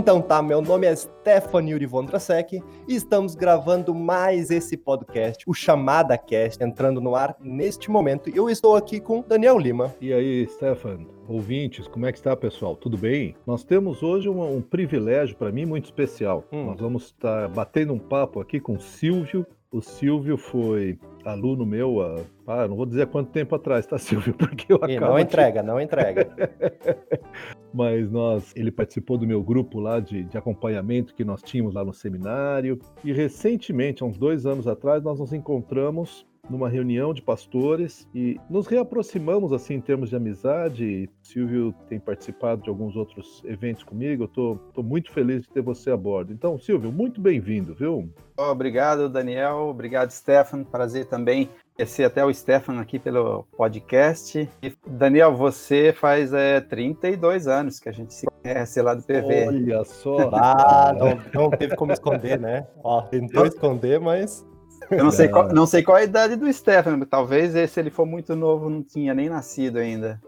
Então tá, meu nome é Stephanie Yuri Vondrasek e estamos gravando mais esse podcast, o Chamada Cast, entrando no ar neste momento. Eu estou aqui com Daniel Lima. E aí, Stefan, ouvintes, como é que está, pessoal? Tudo bem? Nós temos hoje um, um privilégio para mim muito especial. Hum. Nós vamos estar batendo um papo aqui com Silvio. O Silvio foi aluno meu há, ah, não vou dizer quanto tempo atrás, tá, Silvio? Porque eu e acabo. Não entrega, não entrega. Mas nós, ele participou do meu grupo lá de, de acompanhamento que nós tínhamos lá no seminário. E recentemente, há uns dois anos atrás, nós nos encontramos numa reunião de pastores e nos reaproximamos assim em termos de amizade. Silvio tem participado de alguns outros eventos comigo. Eu tô, tô muito feliz de ter você a bordo. Então, Silvio, muito bem-vindo, viu? Obrigado, Daniel. Obrigado, Stefan. Prazer também conhecer até o Stefan aqui pelo podcast. E, Daniel, você faz é, 32 anos que a gente se conhece lá do PV. Olha só. Ah, não, não teve como esconder, né? Ó, tentou esconder, mas eu não sei, qual, não sei qual a idade do Stefan, talvez se ele for muito novo, não tinha nem nascido ainda.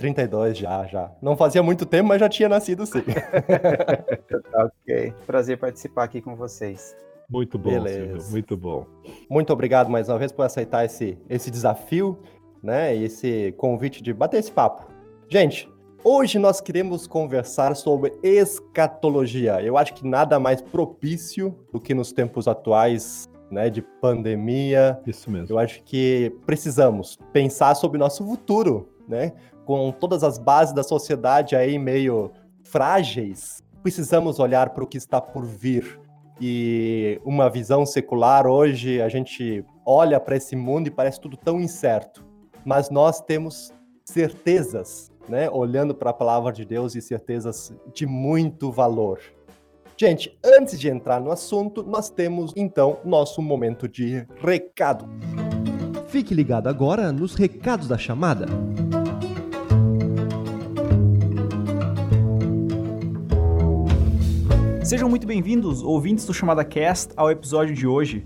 32 já, já. Não fazia muito tempo, mas já tinha nascido sim. ok. Prazer participar aqui com vocês. Muito bom, Beleza. Silvio, muito bom. Muito obrigado mais uma vez por aceitar esse, esse desafio, né? E esse convite de bater esse papo. Gente, hoje nós queremos conversar sobre escatologia. Eu acho que nada mais propício do que nos tempos atuais né, de pandemia. Isso mesmo. Eu acho que precisamos pensar sobre o nosso futuro, né? Com todas as bases da sociedade aí meio frágeis, precisamos olhar para o que está por vir. E uma visão secular hoje, a gente olha para esse mundo e parece tudo tão incerto. Mas nós temos certezas, né? Olhando para a palavra de Deus e certezas de muito valor. Gente, antes de entrar no assunto, nós temos então nosso momento de recado. Fique ligado agora nos recados da chamada. Sejam muito bem-vindos, ouvintes do Chamada Cast, ao episódio de hoje.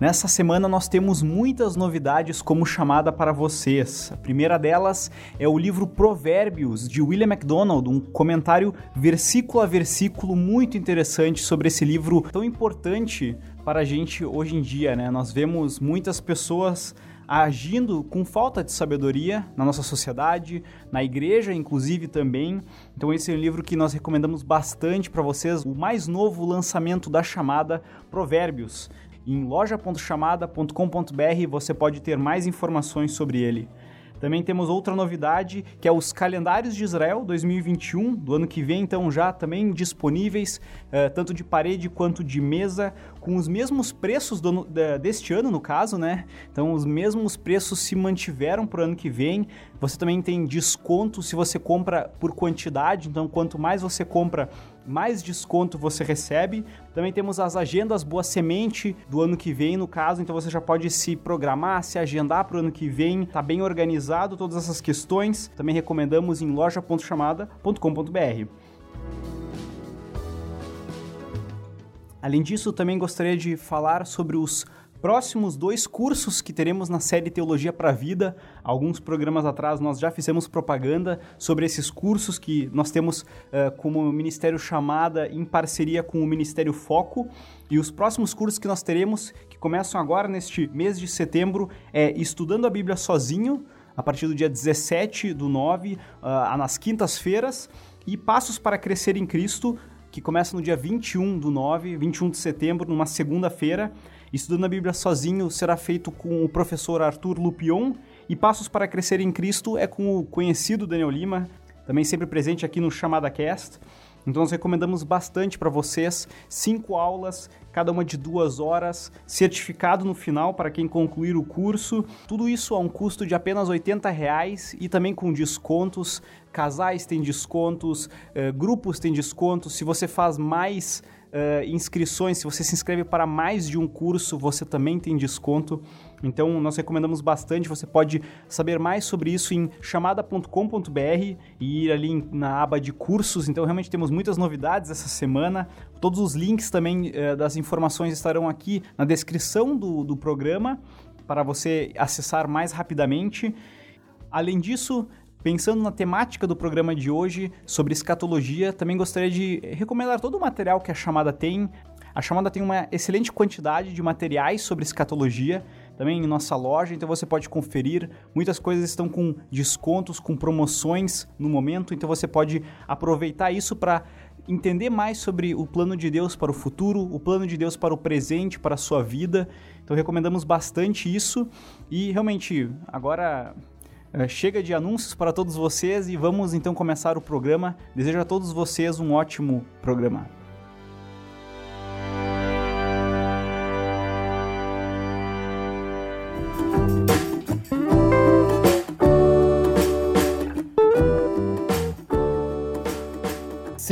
Nessa semana nós temos muitas novidades como chamada para vocês. A primeira delas é o livro Provérbios de William MacDonald, um comentário versículo a versículo muito interessante sobre esse livro tão importante para a gente hoje em dia, né? Nós vemos muitas pessoas agindo com falta de sabedoria na nossa sociedade, na igreja, inclusive também. Então esse é um livro que nós recomendamos bastante para vocês, o mais novo lançamento da chamada Provérbios. Em loja.chamada.com.br você pode ter mais informações sobre ele. Também temos outra novidade, que é os calendários de Israel 2021, do ano que vem, então já também disponíveis, uh, tanto de parede quanto de mesa, com os mesmos preços do, deste ano, no caso, né? Então, os mesmos preços se mantiveram para o ano que vem. Você também tem desconto se você compra por quantidade, então, quanto mais você compra, mais desconto você recebe. Também temos as agendas Boa Semente do ano que vem, no caso, então você já pode se programar, se agendar para o ano que vem, tá bem organizado todas essas questões. Também recomendamos em loja.chamada.com.br. Além disso, também gostaria de falar sobre os próximos dois cursos que teremos na série Teologia para a Vida. Alguns programas atrás nós já fizemos propaganda sobre esses cursos que nós temos uh, como Ministério Chamada em parceria com o Ministério Foco. E os próximos cursos que nós teremos, que começam agora neste mês de setembro, é Estudando a Bíblia Sozinho, a partir do dia 17 do 9, uh, nas quintas-feiras, e Passos para Crescer em Cristo, que começa no dia 21 do 9, 21 de setembro, numa segunda-feira. Estudando a Bíblia sozinho será feito com o professor Arthur Lupion e Passos para Crescer em Cristo é com o conhecido Daniel Lima, também sempre presente aqui no Chamada Cast. Então nós recomendamos bastante para vocês cinco aulas, cada uma de duas horas, certificado no final para quem concluir o curso. Tudo isso a um custo de apenas R$ reais e também com descontos. Casais têm descontos, eh, grupos têm descontos. Se você faz mais uh, inscrições, se você se inscreve para mais de um curso, você também tem desconto. Então, nós recomendamos bastante. Você pode saber mais sobre isso em chamada.com.br e ir ali na aba de cursos. Então, realmente temos muitas novidades essa semana. Todos os links também uh, das informações estarão aqui na descrição do, do programa para você acessar mais rapidamente. Além disso, Pensando na temática do programa de hoje sobre escatologia, também gostaria de recomendar todo o material que a chamada tem. A chamada tem uma excelente quantidade de materiais sobre escatologia, também em nossa loja, então você pode conferir. Muitas coisas estão com descontos, com promoções no momento, então você pode aproveitar isso para entender mais sobre o plano de Deus para o futuro, o plano de Deus para o presente, para a sua vida. Então recomendamos bastante isso e realmente agora chega de anúncios para todos vocês e vamos então começar o programa. Desejo a todos vocês um ótimo programa.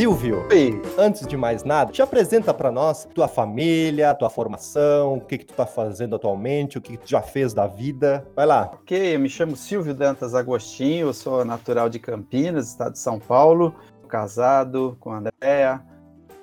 Silvio, antes de mais nada, te apresenta para nós tua família, tua formação, o que que tu tá fazendo atualmente, o que, que tu já fez da vida. Vai lá. Ok, eu me chamo Silvio Dantas Agostinho, eu sou natural de Campinas, estado de São Paulo, casado com a Andréa,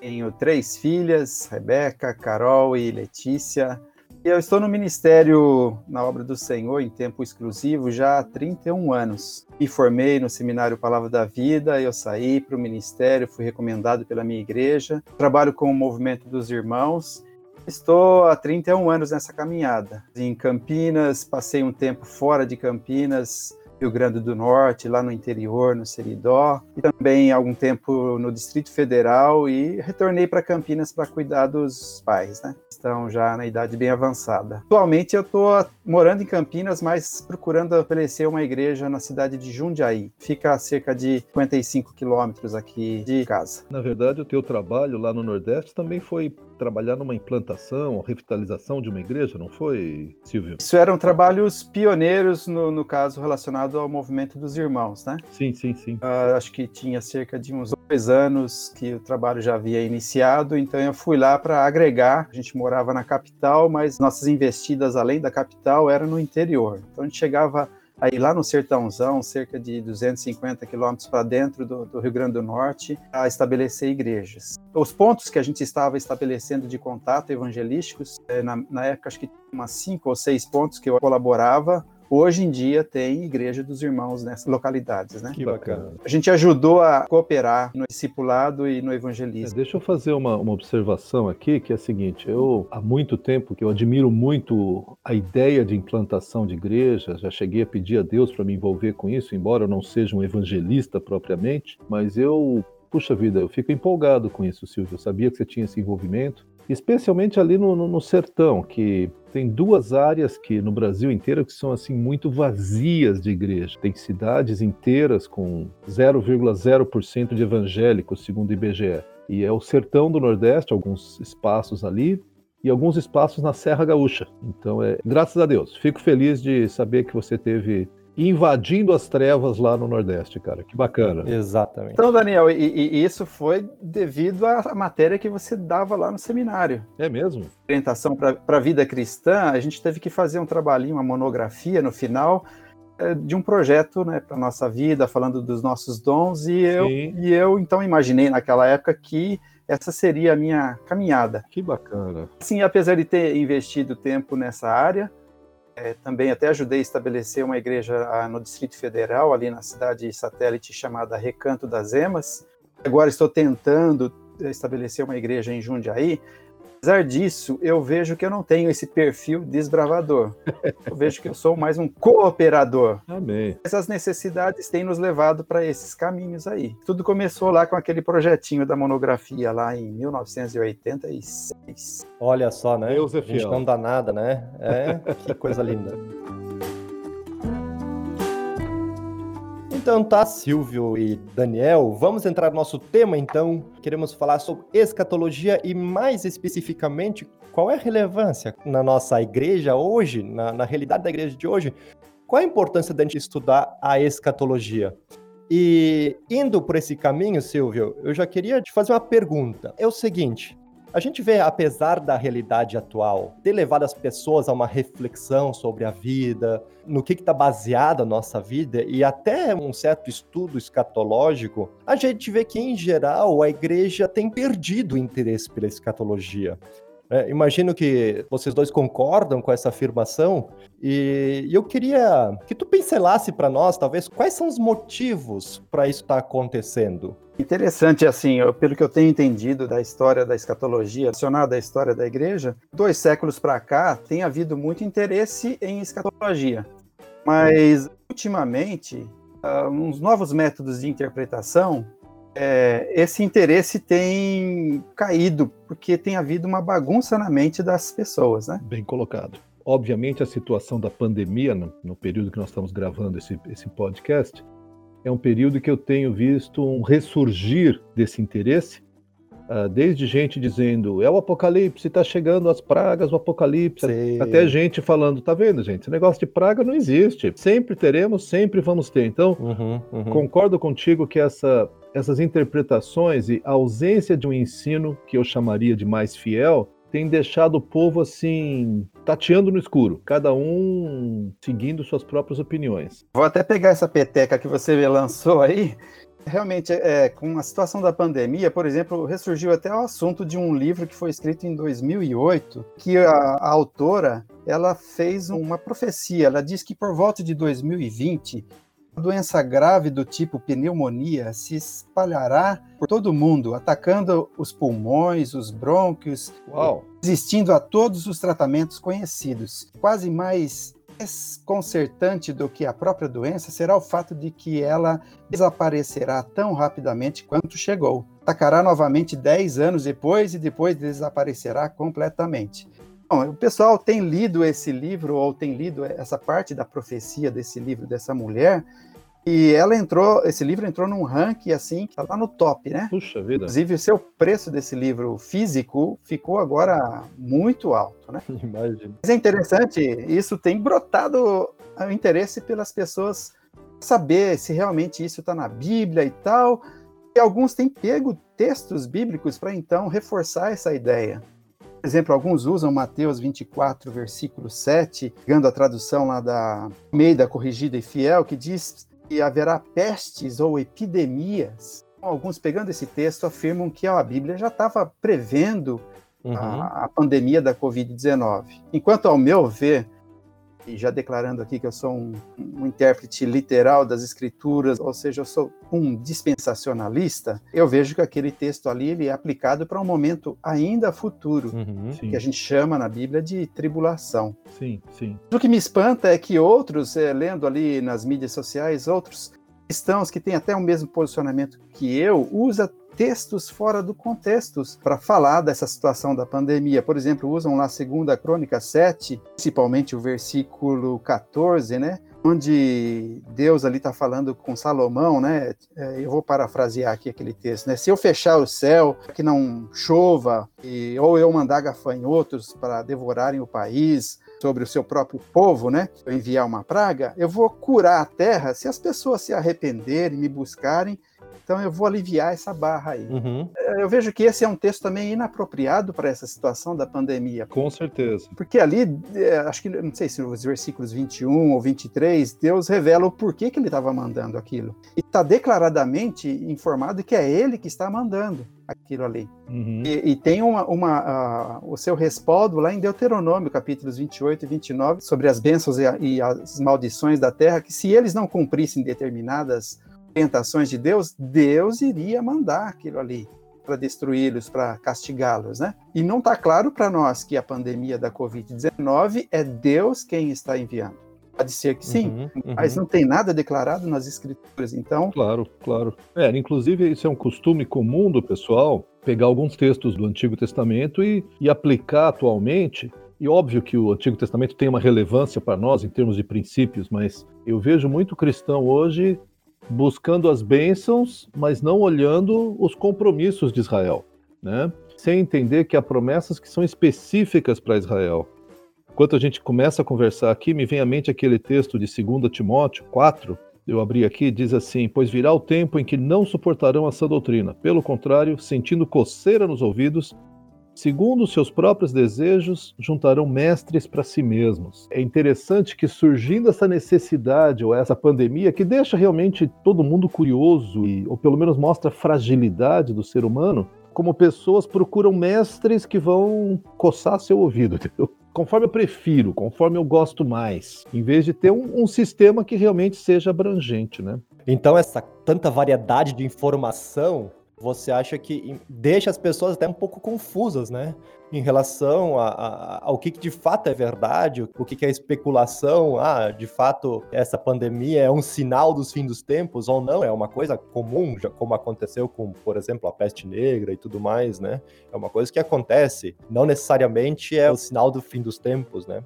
tenho três filhas, Rebeca, Carol e Letícia. Eu estou no ministério na obra do Senhor em tempo exclusivo já há 31 anos. Me formei no seminário Palavra da Vida, eu saí para o ministério, fui recomendado pela minha igreja. Trabalho com o movimento dos irmãos. Estou há 31 anos nessa caminhada. Em Campinas, passei um tempo fora de Campinas, Rio Grande do Norte, lá no interior, no Seridó, e também algum tempo no Distrito Federal e retornei para Campinas para cuidar dos pais, né? Estão já na idade bem avançada. Atualmente eu estou morando em Campinas, mas procurando estabelecer uma igreja na cidade de Jundiaí. Fica a cerca de 55 quilômetros aqui de casa. Na verdade, o teu trabalho lá no Nordeste também foi trabalhar numa implantação, revitalização de uma igreja, não foi, Silvio? Isso eram trabalhos pioneiros, no, no caso, relacionado ao movimento dos irmãos, né? Sim, sim, sim. Uh, acho que tinha cerca de uns dois anos que o trabalho já havia iniciado, então eu fui lá para agregar. A gente morava na capital, mas nossas investidas além da capital eram no interior. Então a gente chegava aí lá no Sertãozão, cerca de 250 quilômetros para dentro do, do, Rio Grande do Norte, a estabelecer igrejas. Os pontos que a gente estava estabelecendo de contato evangelísticos, eh, na, na época acho que tinha umas cinco ou seis pontos que eu colaborava, hoje em dia tem Igreja dos Irmãos nessas localidades, né? Que bacana. A gente ajudou a cooperar no discipulado e no evangelismo. É, deixa eu fazer uma, uma observação aqui, que é a seguinte, eu há muito tempo que eu admiro muito a ideia de implantação de igrejas, já cheguei a pedir a Deus para me envolver com isso, embora eu não seja um evangelista propriamente, mas eu puxa vida, eu fico empolgado com isso, Silvio. Eu sabia que você tinha esse envolvimento especialmente ali no, no, no, sertão, que tem duas áreas que no Brasil inteiro que são assim muito vazias de igreja. Tem cidades inteiras com 0,0% de evangélicos, segundo o IBGE. E é o sertão do Nordeste, alguns espaços ali, e alguns espaços na Serra Gaúcha. Então, é, graças a Deus, fico feliz de saber que você teve invadindo as trevas lá no Nordeste, cara. Que bacana. Exatamente. Então, Daniel, e, e isso foi devido à matéria que você dava lá no seminário. É mesmo? Orientação para a vida cristã, a gente teve que fazer um trabalhinho, uma monografia no final é, de um projeto né, para nossa vida, falando dos nossos dons, e eu, e eu então imaginei naquela época que essa seria a minha caminhada. Que bacana. Sim, apesar de ter investido tempo nessa área, é, também até ajudei a estabelecer uma igreja no Distrito Federal, ali na cidade satélite chamada Recanto das Emas. Agora estou tentando estabelecer uma igreja em Jundiaí. Apesar disso, eu vejo que eu não tenho esse perfil desbravador. Eu vejo que eu sou mais um cooperador. Amém. Essas necessidades têm nos levado para esses caminhos aí. Tudo começou lá com aquele projetinho da monografia lá em 1986. Olha só, né? Deus é A gente não dá nada, né? É, que coisa linda. Então tá, Silvio e Daniel, vamos entrar no nosso tema então. Queremos falar sobre escatologia e mais especificamente qual é a relevância na nossa igreja hoje, na, na realidade da igreja de hoje. Qual a importância da gente estudar a escatologia? E indo por esse caminho, Silvio, eu já queria te fazer uma pergunta. É o seguinte: A gente vê, apesar da realidade atual ter levado as pessoas a uma reflexão sobre a vida, no que está baseada a nossa vida e até um certo estudo escatológico, a gente vê que, em geral, a igreja tem perdido o interesse pela escatologia. É, imagino que vocês dois concordam com essa afirmação e eu queria que tu pincelasse para nós, talvez, quais são os motivos para isso estar tá acontecendo. Interessante, assim, eu, pelo que eu tenho entendido da história da escatologia, adicionada à história da igreja, dois séculos para cá tem havido muito interesse em escatologia, mas ultimamente, uh, uns novos métodos de interpretação é, esse interesse tem caído, porque tem havido uma bagunça na mente das pessoas, né? Bem colocado. Obviamente, a situação da pandemia, no, no período que nós estamos gravando esse, esse podcast, é um período que eu tenho visto um ressurgir desse interesse, desde gente dizendo é o apocalipse, está chegando as pragas, o apocalipse, Sim. até gente falando, tá vendo, gente, esse negócio de praga não existe, sempre teremos, sempre vamos ter. Então, uhum, uhum. concordo contigo que essa essas interpretações e a ausência de um ensino que eu chamaria de mais fiel tem deixado o povo assim tateando no escuro, cada um seguindo suas próprias opiniões. Vou até pegar essa peteca que você lançou aí. Realmente, é, com a situação da pandemia, por exemplo, ressurgiu até o assunto de um livro que foi escrito em 2008, que a, a autora ela fez uma profecia. Ela diz que por volta de 2020 doença grave do tipo pneumonia se espalhará por todo o mundo, atacando os pulmões, os brônquios, Uau. resistindo a todos os tratamentos conhecidos. Quase mais desconcertante do que a própria doença será o fato de que ela desaparecerá tão rapidamente quanto chegou. Atacará novamente 10 anos depois e depois desaparecerá completamente. Bom, o pessoal tem lido esse livro ou tem lido essa parte da profecia desse livro dessa mulher e ela entrou, esse livro entrou num ranking assim, tá lá no top, né? Puxa vida. Inclusive, o seu preço desse livro físico ficou agora muito alto, né? Imagina. Mas é interessante, isso tem brotado o interesse pelas pessoas saber se realmente isso está na Bíblia e tal. E alguns têm pego textos bíblicos para então reforçar essa ideia. Por exemplo, alguns usam Mateus 24, versículo 7, pegando a tradução lá da Meida Corrigida e Fiel, que diz que haverá pestes ou epidemias. Alguns, pegando esse texto, afirmam que a Bíblia já estava prevendo uhum. a, a pandemia da Covid-19. Enquanto, ao meu ver, e já declarando aqui que eu sou um, um, intérprete literal das escrituras, ou seja, eu sou um dispensacionalista, eu vejo que aquele texto ali ele é aplicado para um momento ainda futuro, uhum, que a gente chama na Bíblia de tribulação. Sim, sim. O que me espanta é que outros, é, lendo ali nas mídias sociais, outros cristãos que têm até o mesmo posicionamento que eu, usa textos fora do contexto para falar dessa situação da pandemia. Por exemplo, usam lá segunda crônica 7, principalmente o versículo 14, né? Onde Deus ali está falando com Salomão, né? É, eu vou parafrasear aqui aquele texto, né? Se eu fechar o céu, que não chova, e, ou eu mandar gafanhotos para devorarem o país, sobre o seu próprio povo, né? Eu enviar uma praga, eu vou curar a terra se as pessoas se arrependerem, me buscarem então eu vou aliviar essa barra aí. Uhum. Eu vejo que esse é um texto também inapropriado para essa situação da pandemia. Com certeza. Porque ali, é, acho que, não sei se nos versículos 21 ou 23, Deus revela o porquê que ele estava mandando aquilo. E está declaradamente informado que é ele que está mandando aquilo ali. Uhum. E, e, tem uma, uma uh, o seu respaldo lá em Deuteronômio, capítulos 28 e 29, sobre as bênçãos e, e as maldições da terra, que se eles não cumprissem determinadas orientações de Deus, Deus iria mandar aquilo ali para destruí-los, para castigá-los, né? E não está claro para nós que a pandemia da Covid-19 é Deus quem está enviando. Pode ser que sim, uhum, uhum. mas não tem nada declarado nas escrituras, então. Claro, claro. É, inclusive, isso é um costume comum do pessoal pegar alguns textos do Antigo Testamento e, e aplicar atualmente. E óbvio que o Antigo Testamento tem uma relevância para nós em termos de princípios, mas eu vejo muito cristão hoje buscando as bênçãos, mas não olhando os compromissos de Israel, né? Sem entender que há promessas que são específicas para Israel. Enquanto a gente começa a conversar aqui, me vem à mente aquele texto de 2 Timóteo 4, eu abri aqui, diz assim: Pois virá o tempo em que não suportarão essa doutrina. Pelo contrário, sentindo coceira nos ouvidos, segundo os seus próprios desejos, juntarão mestres para si mesmos. É interessante que surgindo essa necessidade ou essa pandemia que deixa realmente todo mundo curioso e, ou pelo menos mostra a fragilidade do ser humano, como pessoas procuram mestres que vão coçar seu ouvido, entendeu? conforme eu prefiro, conforme eu gosto mais, em vez de ter um, um, sistema que realmente seja abrangente, né? Então essa tanta variedade de informação você acha que deixa as pessoas até um pouco confusas, né? Em relação a, a, ao que, que, de fato é verdade, o que, que é especulação, ah, de fato essa pandemia é um sinal dos fins dos tempos ou não, é uma coisa comum, já como aconteceu com, por exemplo, a peste negra e tudo mais, né? É uma coisa que acontece, não necessariamente é o sinal do fim dos tempos, né?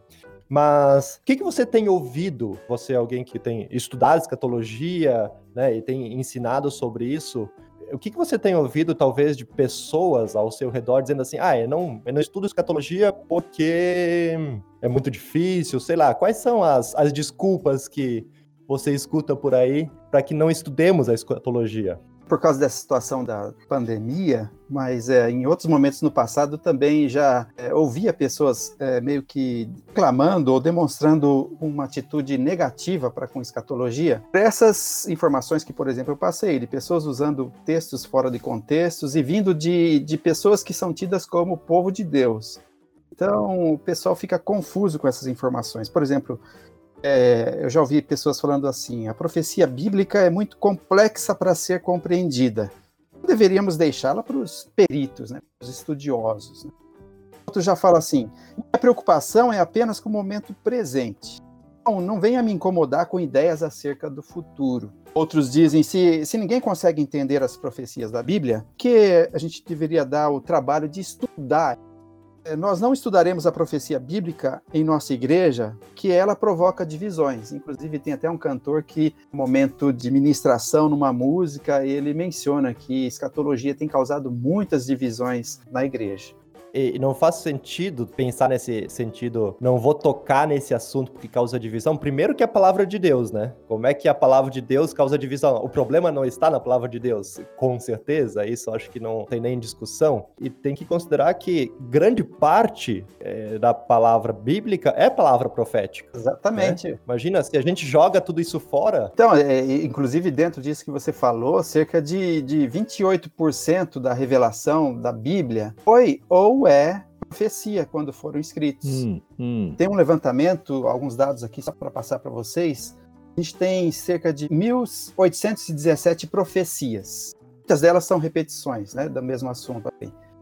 Mas o que, que você tem ouvido? Você é alguém que tem estudado escatologia, né, e tem ensinado sobre isso o que, que você tem ouvido, talvez, de pessoas ao seu redor dizendo assim: ah, eu não, eu não estudo escatologia porque é muito difícil, sei lá. Quais são as, as desculpas que você escuta por aí para que não estudemos a escatologia? Por causa dessa situação da pandemia, mas é, em outros momentos no passado também já é, ouvia pessoas é, meio que clamando ou demonstrando uma atitude negativa para com escatologia. Essas informações que, por exemplo, eu passei, de pessoas usando textos fora de contextos e vindo de, de pessoas que são tidas como povo de Deus. Então, o pessoal fica confuso com essas informações. Por exemplo, é, eu já ouvi pessoas falando assim: a profecia bíblica é muito complexa para ser compreendida. Deveríamos deixá-la para os peritos, né, para os estudiosos. Né? Outro já fala assim: a preocupação é apenas com o momento presente. Não, não venha me incomodar com ideias acerca do futuro. Outros dizem: se, se ninguém consegue entender as profecias da Bíblia, que a gente deveria dar o trabalho de estudar nós não estudaremos a profecia bíblica em nossa igreja, que ela provoca divisões. Inclusive, tem até um cantor que, no momento de ministração numa música, ele menciona que escatologia tem causado muitas divisões na igreja e não faz sentido pensar nesse sentido, não vou tocar nesse assunto porque causa divisão. Primeiro que é a palavra de Deus, né? Como é que a palavra de Deus causa divisão? O problema não está na palavra de Deus, com certeza, isso acho que não tem nem discussão. E tem que considerar que grande parte é, da palavra bíblica é palavra profética. Exatamente. Né? Imagina se a gente joga tudo isso fora. Então, é, inclusive dentro disso que você falou, cerca de, de 28% da revelação da Bíblia foi ou é profecia quando foram escritos. Hum, hum. Tem um levantamento, alguns dados aqui só para passar para vocês. A gente tem cerca de 1.817 profecias. Muitas delas são repetições né, do mesmo assunto.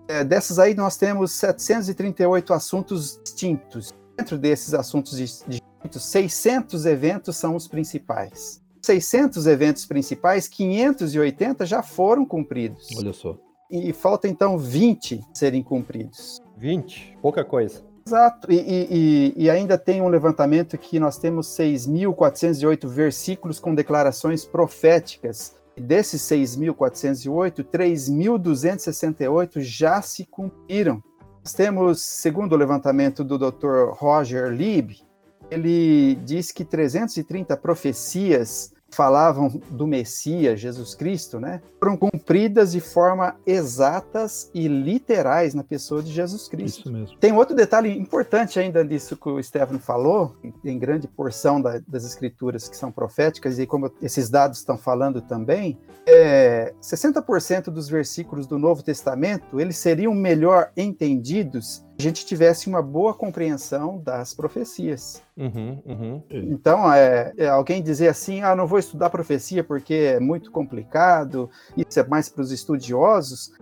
É, dessas aí, nós temos 738 assuntos distintos. Dentro desses assuntos distintos, 600 eventos são os principais. 600 eventos principais, 580 já foram cumpridos. Olha só e falta então 20 serem cumpridos. 20? Pouca coisa. Exato, e, e, e, ainda tem um levantamento que nós temos 6.408 versículos com declarações proféticas. E desses 6.408, 3.268 já se cumpriram. Nós temos, segundo o levantamento do Dr. Roger Lieb, ele diz que 330 profecias falavam do Messias, Jesus Cristo, né, foram cumpridas de forma exatas e literais na pessoa de Jesus Cristo. Isso mesmo. Tem outro detalhe importante ainda disso que o Stefano falou, em grande porção da, das escrituras que são proféticas, e como esses dados estão falando também, é, 60% dos versículos do Novo Testamento, eles seriam melhor entendidos a gente tivesse uma boa compreensão das profecias. Uhum, uhum. Então, é, é, alguém dizer assim, ah, não vou estudar profecia porque é muito complicado, isso é mais para os estudiosos,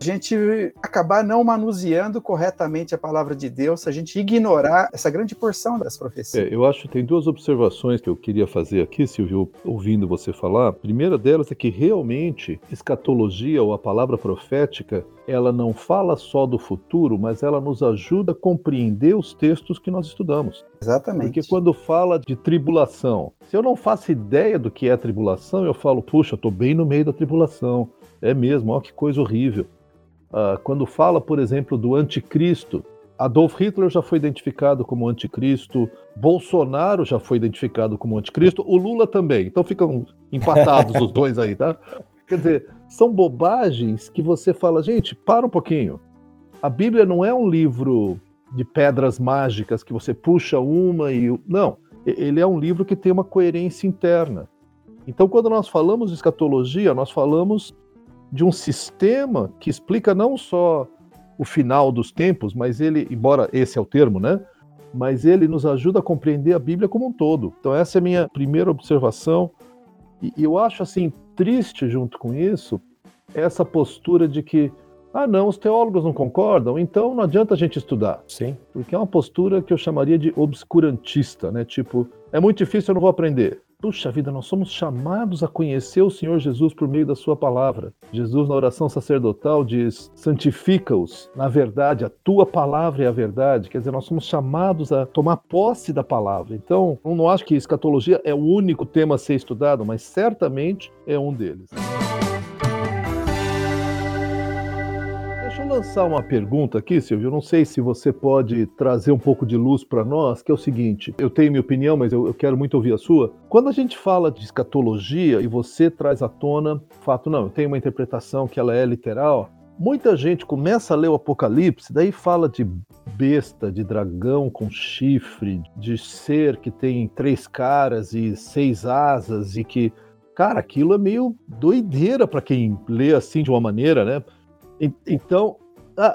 a gente acabar não manuseando corretamente a palavra de Deus, a gente ignorar essa grande porção das profecias. É, eu acho que tem duas observações que eu queria fazer aqui, Silvio, ouvindo você falar. A primeira delas é que realmente escatologia ou a palavra profética, ela não fala só do futuro, mas ela nos ajuda a compreender os textos que nós estudamos. Exatamente. Porque quando fala de tribulação, se eu não faço ideia do que é tribulação, eu falo, puxa, estou bem no meio da tribulação. É mesmo, olha que coisa horrível. Uh, quando fala, por exemplo, do anticristo, Adolf Hitler já foi identificado como anticristo, Bolsonaro já foi identificado como anticristo, o Lula também. Então ficam empatados os dois aí, tá? Quer dizer, são bobagens que você fala, gente, para um pouquinho. A Bíblia não é um livro de pedras mágicas que você puxa uma e. Não. Ele é um livro que tem uma coerência interna. Então, quando nós falamos de escatologia, nós falamos de um sistema que explica não só o final dos tempos, mas ele, embora esse é o termo, né? Mas ele nos ajuda a compreender a Bíblia como um todo. Então, essa é a minha primeira observação. E eu acho assim triste junto com isso essa postura de que ah, não, os teólogos não concordam, então não adianta a gente estudar. Sim. Porque é uma postura que eu chamaria de obscurantista, né? Tipo, é muito difícil, eu não vou aprender. Puxa vida, nós somos chamados a conhecer o Senhor Jesus por meio da Sua palavra. Jesus, na oração sacerdotal, diz: santifica-os na verdade, a tua palavra é a verdade. Quer dizer, nós somos chamados a tomar posse da palavra. Então, eu não acho que escatologia é o único tema a ser estudado, mas certamente é um deles. Lançar uma pergunta aqui, Silvio. Não sei se você pode trazer um pouco de luz para nós, que é o seguinte: eu tenho minha opinião, mas eu, eu, quero muito ouvir a sua. Quando a gente fala de escatologia e você traz à tona fato, não, eu tenho uma interpretação que ela é literal. Muita gente começa a ler o Apocalipse, daí fala de besta, de dragão com chifre, de ser que tem três caras e seis asas e que, cara, aquilo é meio doideira para quem lê assim de uma maneira, né? Então,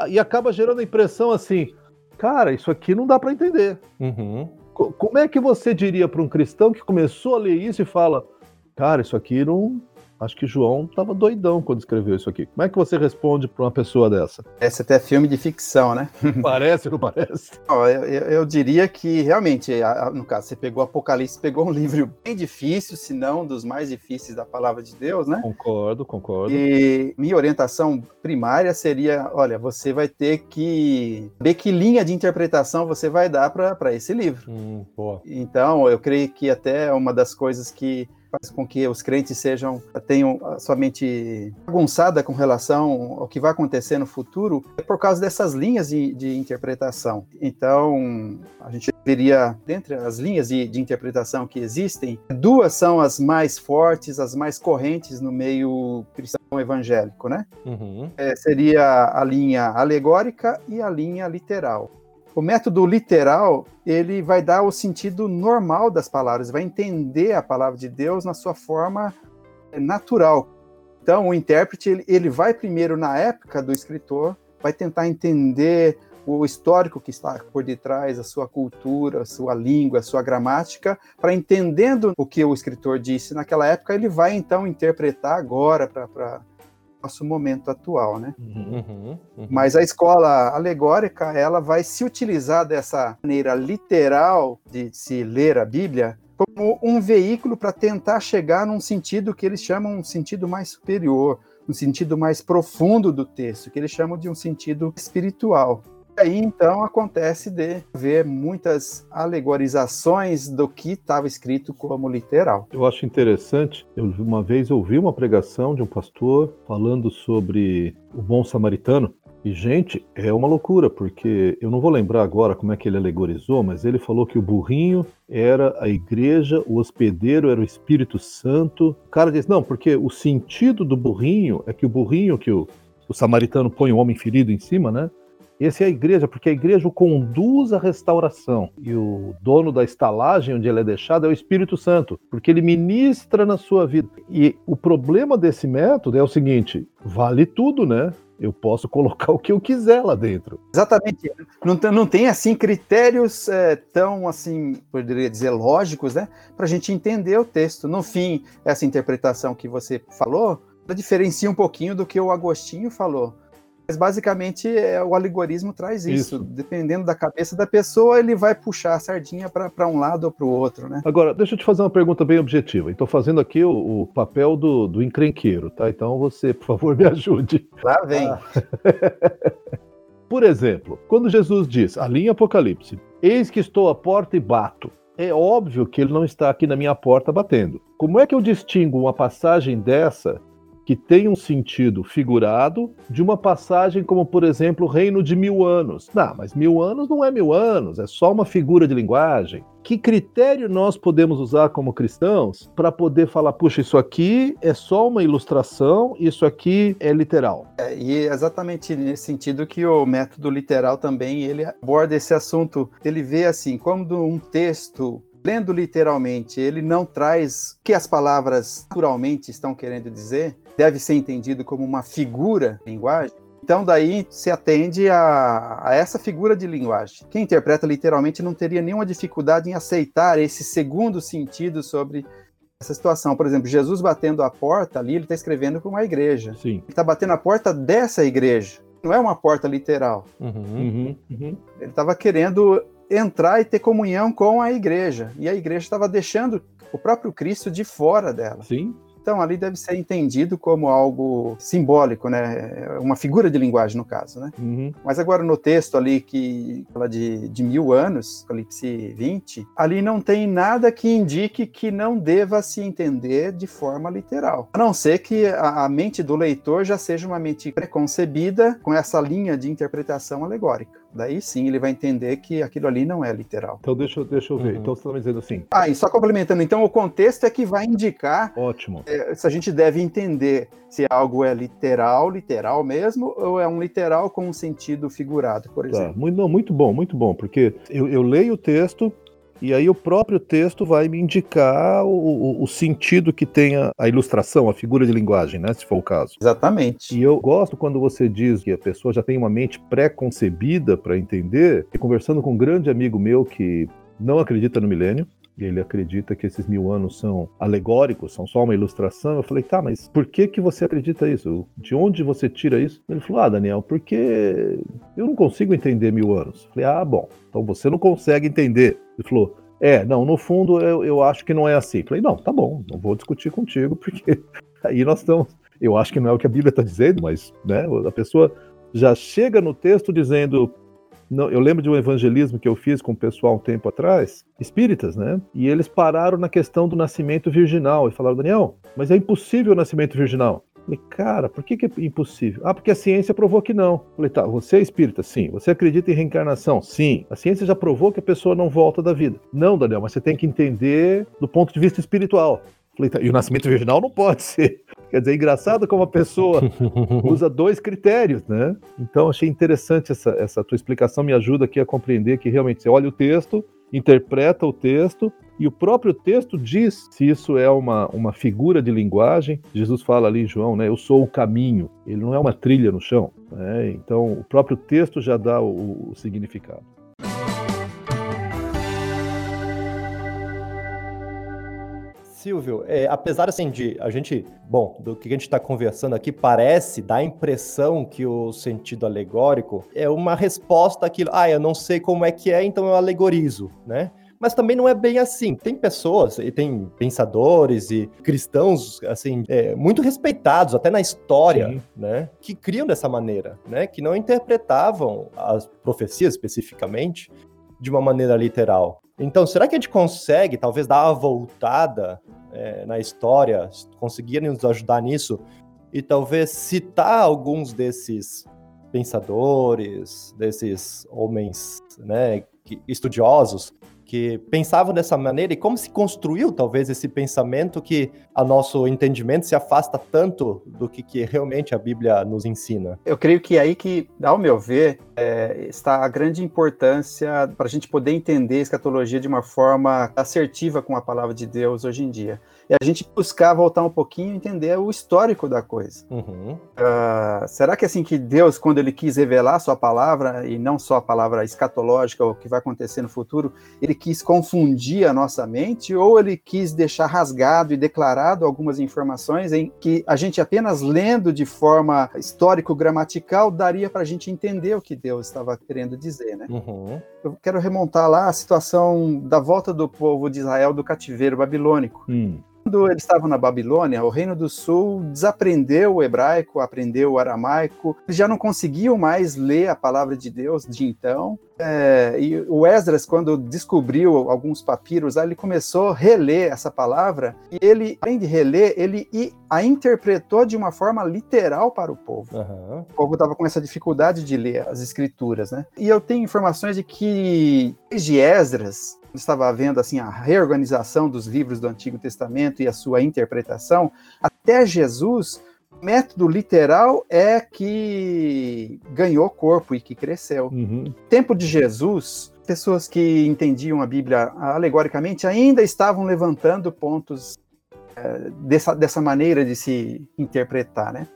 e acaba gerando a impressão assim, cara, isso aqui não dá para entender. Uhum. Como é que você diria para um cristão que começou a ler isso e fala, cara, isso aqui não, Acho que João estava doidão quando escreveu isso aqui. Como é que você responde para uma pessoa dessa? Esse até filme de ficção, né? Parece, não parece? Não, eu, eu, diria que realmente, no caso, você pegou Apocalipse, pegou um livro bem difícil, se não dos mais difíceis da palavra de Deus, né? Concordo, concordo. E minha orientação primária seria: olha, você vai ter que ver que linha de interpretação você vai dar para esse livro. Hum, então, eu creio que até uma das coisas que faz com que os crentes sejam tenham a sua mente bagunçada com relação ao que vai acontecer no futuro é por causa dessas linhas de, de interpretação. Então, a gente deveria, dentre as linhas de, de, interpretação que existem, duas são as mais fortes, as mais correntes no meio cristão evangélico, né? Uhum. É, seria a linha alegórica e a linha literal. O método literal, ele vai dar o sentido normal das palavras, vai entender a palavra de Deus na sua forma natural. Então, o intérprete, ele, ele vai primeiro na época do escritor, vai tentar entender o histórico que está por detrás, a sua cultura, a sua língua, a sua gramática, para entendendo o que o escritor disse naquela época, ele vai então interpretar agora para nosso momento atual, né? Uhum, uhum, uhum. Mas a escola alegórica, ela vai se utilizar dessa maneira literal de se ler a Bíblia como um veículo para tentar chegar num sentido que eles chamam um sentido mais superior, um sentido mais profundo do texto, que eles chamam de um sentido espiritual aí então acontece de ver muitas alegorizações do que estava escrito como literal. Eu acho interessante, eu uma vez ouvi uma pregação de um pastor falando sobre o bom samaritano. E, gente, é uma loucura, porque eu não vou lembrar agora como é que ele alegorizou, mas ele falou que o burrinho era a igreja, o hospedeiro era o Espírito Santo. O cara diz, não, porque o sentido do burrinho é que o burrinho que o, o samaritano põe o homem ferido em cima, né? Esse é a igreja, porque a igreja o conduz à restauração. E o dono da estalagem onde ele é deixado é o Espírito Santo, porque ele ministra na sua vida. E o problema desse método é o seguinte: vale tudo, né? Eu posso colocar o que eu quiser lá dentro. Exatamente. Não não tem assim critérios é, tão assim, poderia dizer lógicos, né, para a gente entender o texto. No fim, essa interpretação que você falou, diferencia um pouquinho do que o Agostinho falou mas basicamente é, o alegorismo traz isso. isso. Dependendo da cabeça da pessoa, ele vai puxar a sardinha para um lado ou para o outro, né? Agora, deixa eu te fazer uma pergunta bem objetiva. Estou fazendo aqui o, o, papel do, do encrenqueiro, tá? Então você, por favor, me ajude. Lá vem. Ah. por exemplo, quando Jesus diz, ali em Apocalipse, eis que estou à porta e bato. É óbvio que ele não está aqui na minha porta batendo. Como é que eu distingo uma passagem dessa que tem um sentido figurado de uma passagem como, por exemplo, reino de mil anos. Não, mas mil anos não é mil anos, é só uma figura de linguagem. Que critério nós podemos usar como cristãos para poder falar, puxa, isso aqui é só uma ilustração, isso aqui é literal? É, e é exatamente nesse sentido que o método literal também ele aborda esse assunto. Ele vê assim, quando um texto lendo literalmente, ele não traz o que as palavras naturalmente estão querendo dizer, deve ser entendido como uma figura de linguagem. Então, daí se atende a, a, essa figura de linguagem. Quem interpreta literalmente não teria nenhuma dificuldade em aceitar esse segundo sentido sobre essa situação. Por exemplo, Jesus batendo a porta ali, ele está escrevendo para uma igreja. Sim. Ele está batendo a porta dessa igreja. Não é uma porta literal. Uhum, uhum, uhum. Ele estava querendo entrar e ter comunhão com a igreja. E a igreja estava deixando o próprio Cristo de fora dela. Sim. Então, ali deve ser entendido como algo simbólico, né? Uma figura de linguagem, no caso, né? Uhum. Mas agora, no texto ali que fala de, de mil anos, Apocalipse 20, ali não tem nada que indique que não deva se entender de forma literal. A não ser que a, a mente do leitor já seja uma mente preconcebida com essa linha de interpretação alegórica daí sim ele vai entender que aquilo ali não é literal. Então deixa, deixa eu ver. Uhum. Então você está me dizendo assim. Ah, e só complementando, então o contexto é que vai indicar Ótimo. é, se a gente deve entender se algo é literal, literal mesmo, ou é um literal com um sentido figurado, por Tá. exemplo. Muito, não, muito bom, muito bom, porque eu, eu leio o texto e aí o próprio texto vai me indicar o, o, o sentido que tem a, a ilustração, a figura de linguagem, né? Se for o caso. Exatamente. E eu gosto quando você diz que a pessoa já tem uma mente pré-concebida para entender. E conversando com um grande amigo meu que não acredita no milênio, ele acredita que esses mil anos são alegóricos, são só uma ilustração. Eu falei, tá, mas por que que você acredita isso? De onde você tira isso? Ele falou, ah, Daniel, porque eu não consigo entender mil anos. Eu falei, ah, bom, então você não consegue entender. Ele falou, é, não, no fundo eu, eu acho que não é assim. Eu falei, não, tá bom, não vou discutir contigo, porque aí nós estamos. Eu acho que não é o que a Bíblia está dizendo, mas né, a pessoa já chega no texto dizendo. Não, eu lembro de um evangelismo que eu fiz com o pessoal um tempo atrás, espíritas, né? E eles pararam na questão do nascimento virginal e falaram, Daniel, mas é impossível o nascimento virginal. Falei, cara, por que, que é impossível? Ah, porque a ciência provou que não. Falei, tá, você é espírita? Sim. Você acredita em reencarnação? Sim. A ciência já provou que a pessoa não volta da vida. Não, Daniel, mas você tem que entender do ponto de vista espiritual. Falei, tá, e o nascimento virginal não pode ser. Quer dizer, é engraçado como a pessoa usa dois critérios, né? Então achei interessante essa, essa tua explicação, me ajuda aqui a compreender que realmente você olha o texto, interpreta o texto e o próprio texto diz se isso é uma, uma figura de linguagem. Jesus fala ali em João, né? Eu sou o caminho. Ele não é uma trilha no chão. Né? Então o próprio texto já dá o, o significado. Silvio, é, apesar assim de a gente, bom, do que a gente está conversando aqui, parece, dá a impressão que o sentido alegórico é uma resposta àquilo, ah, eu não sei como é que é, então eu alegorizo, né? Mas também não é bem assim. Tem pessoas e tem pensadores e cristãos, assim, é, muito respeitados até na história, Sim. né? Que criam dessa maneira, né? Que não interpretavam as profecias especificamente de uma maneira literal. Então, será que a gente consegue, talvez, dar uma voltada é, na história, conseguir nos ajudar nisso. E talvez citar alguns desses pensadores, desses homens né, que- estudiosos que pensavam dessa maneira e como se construiu talvez esse pensamento que a nosso entendimento se afasta tanto do que, que realmente a Bíblia nos ensina. Eu creio que é aí que, ao meu ver, é, está a grande importância para a gente poder entender escatologia de uma forma assertiva com a palavra de Deus hoje em dia. É a gente buscar voltar um pouquinho e entender o histórico da coisa. Uhum. Ah, será que é assim que Deus, quando ele quis revelar sua palavra, e não só a palavra escatológica, o que vai acontecer no futuro, ele quis confundir a nossa mente, ou ele quis deixar rasgado e declarado algumas informações em que a gente apenas lendo de forma histórico-gramatical daria para a gente entender o que Deus estava querendo dizer, né? Uhum. Eu quero remontar lá a situação da volta do povo de Israel do cativeiro babilônico. Hum, Quando eles estavam na Babilônia, o Reino do Sul desaprendeu o hebraico, aprendeu o aramaico, eles já não conseguiam mais ler a palavra de Deus de então. é, e o Esdras, quando descobriu alguns papiros, ele começou a reler essa palavra, e ele, além de reler, ele a interpretou de uma forma literal para o povo. Uhum. O povo estava com essa dificuldade de ler as escrituras, né? E eu tenho informações de que, desde Esdras, estava vendo assim a reorganização dos livros do Antigo Testamento e a sua interpretação, até Jesus o método literal é que ganhou corpo e que cresceu. Uhum. Tempo de Jesus, pessoas que entendiam a Bíblia alegoricamente ainda estavam levantando pontos é, dessa, dessa maneira de se interpretar, né?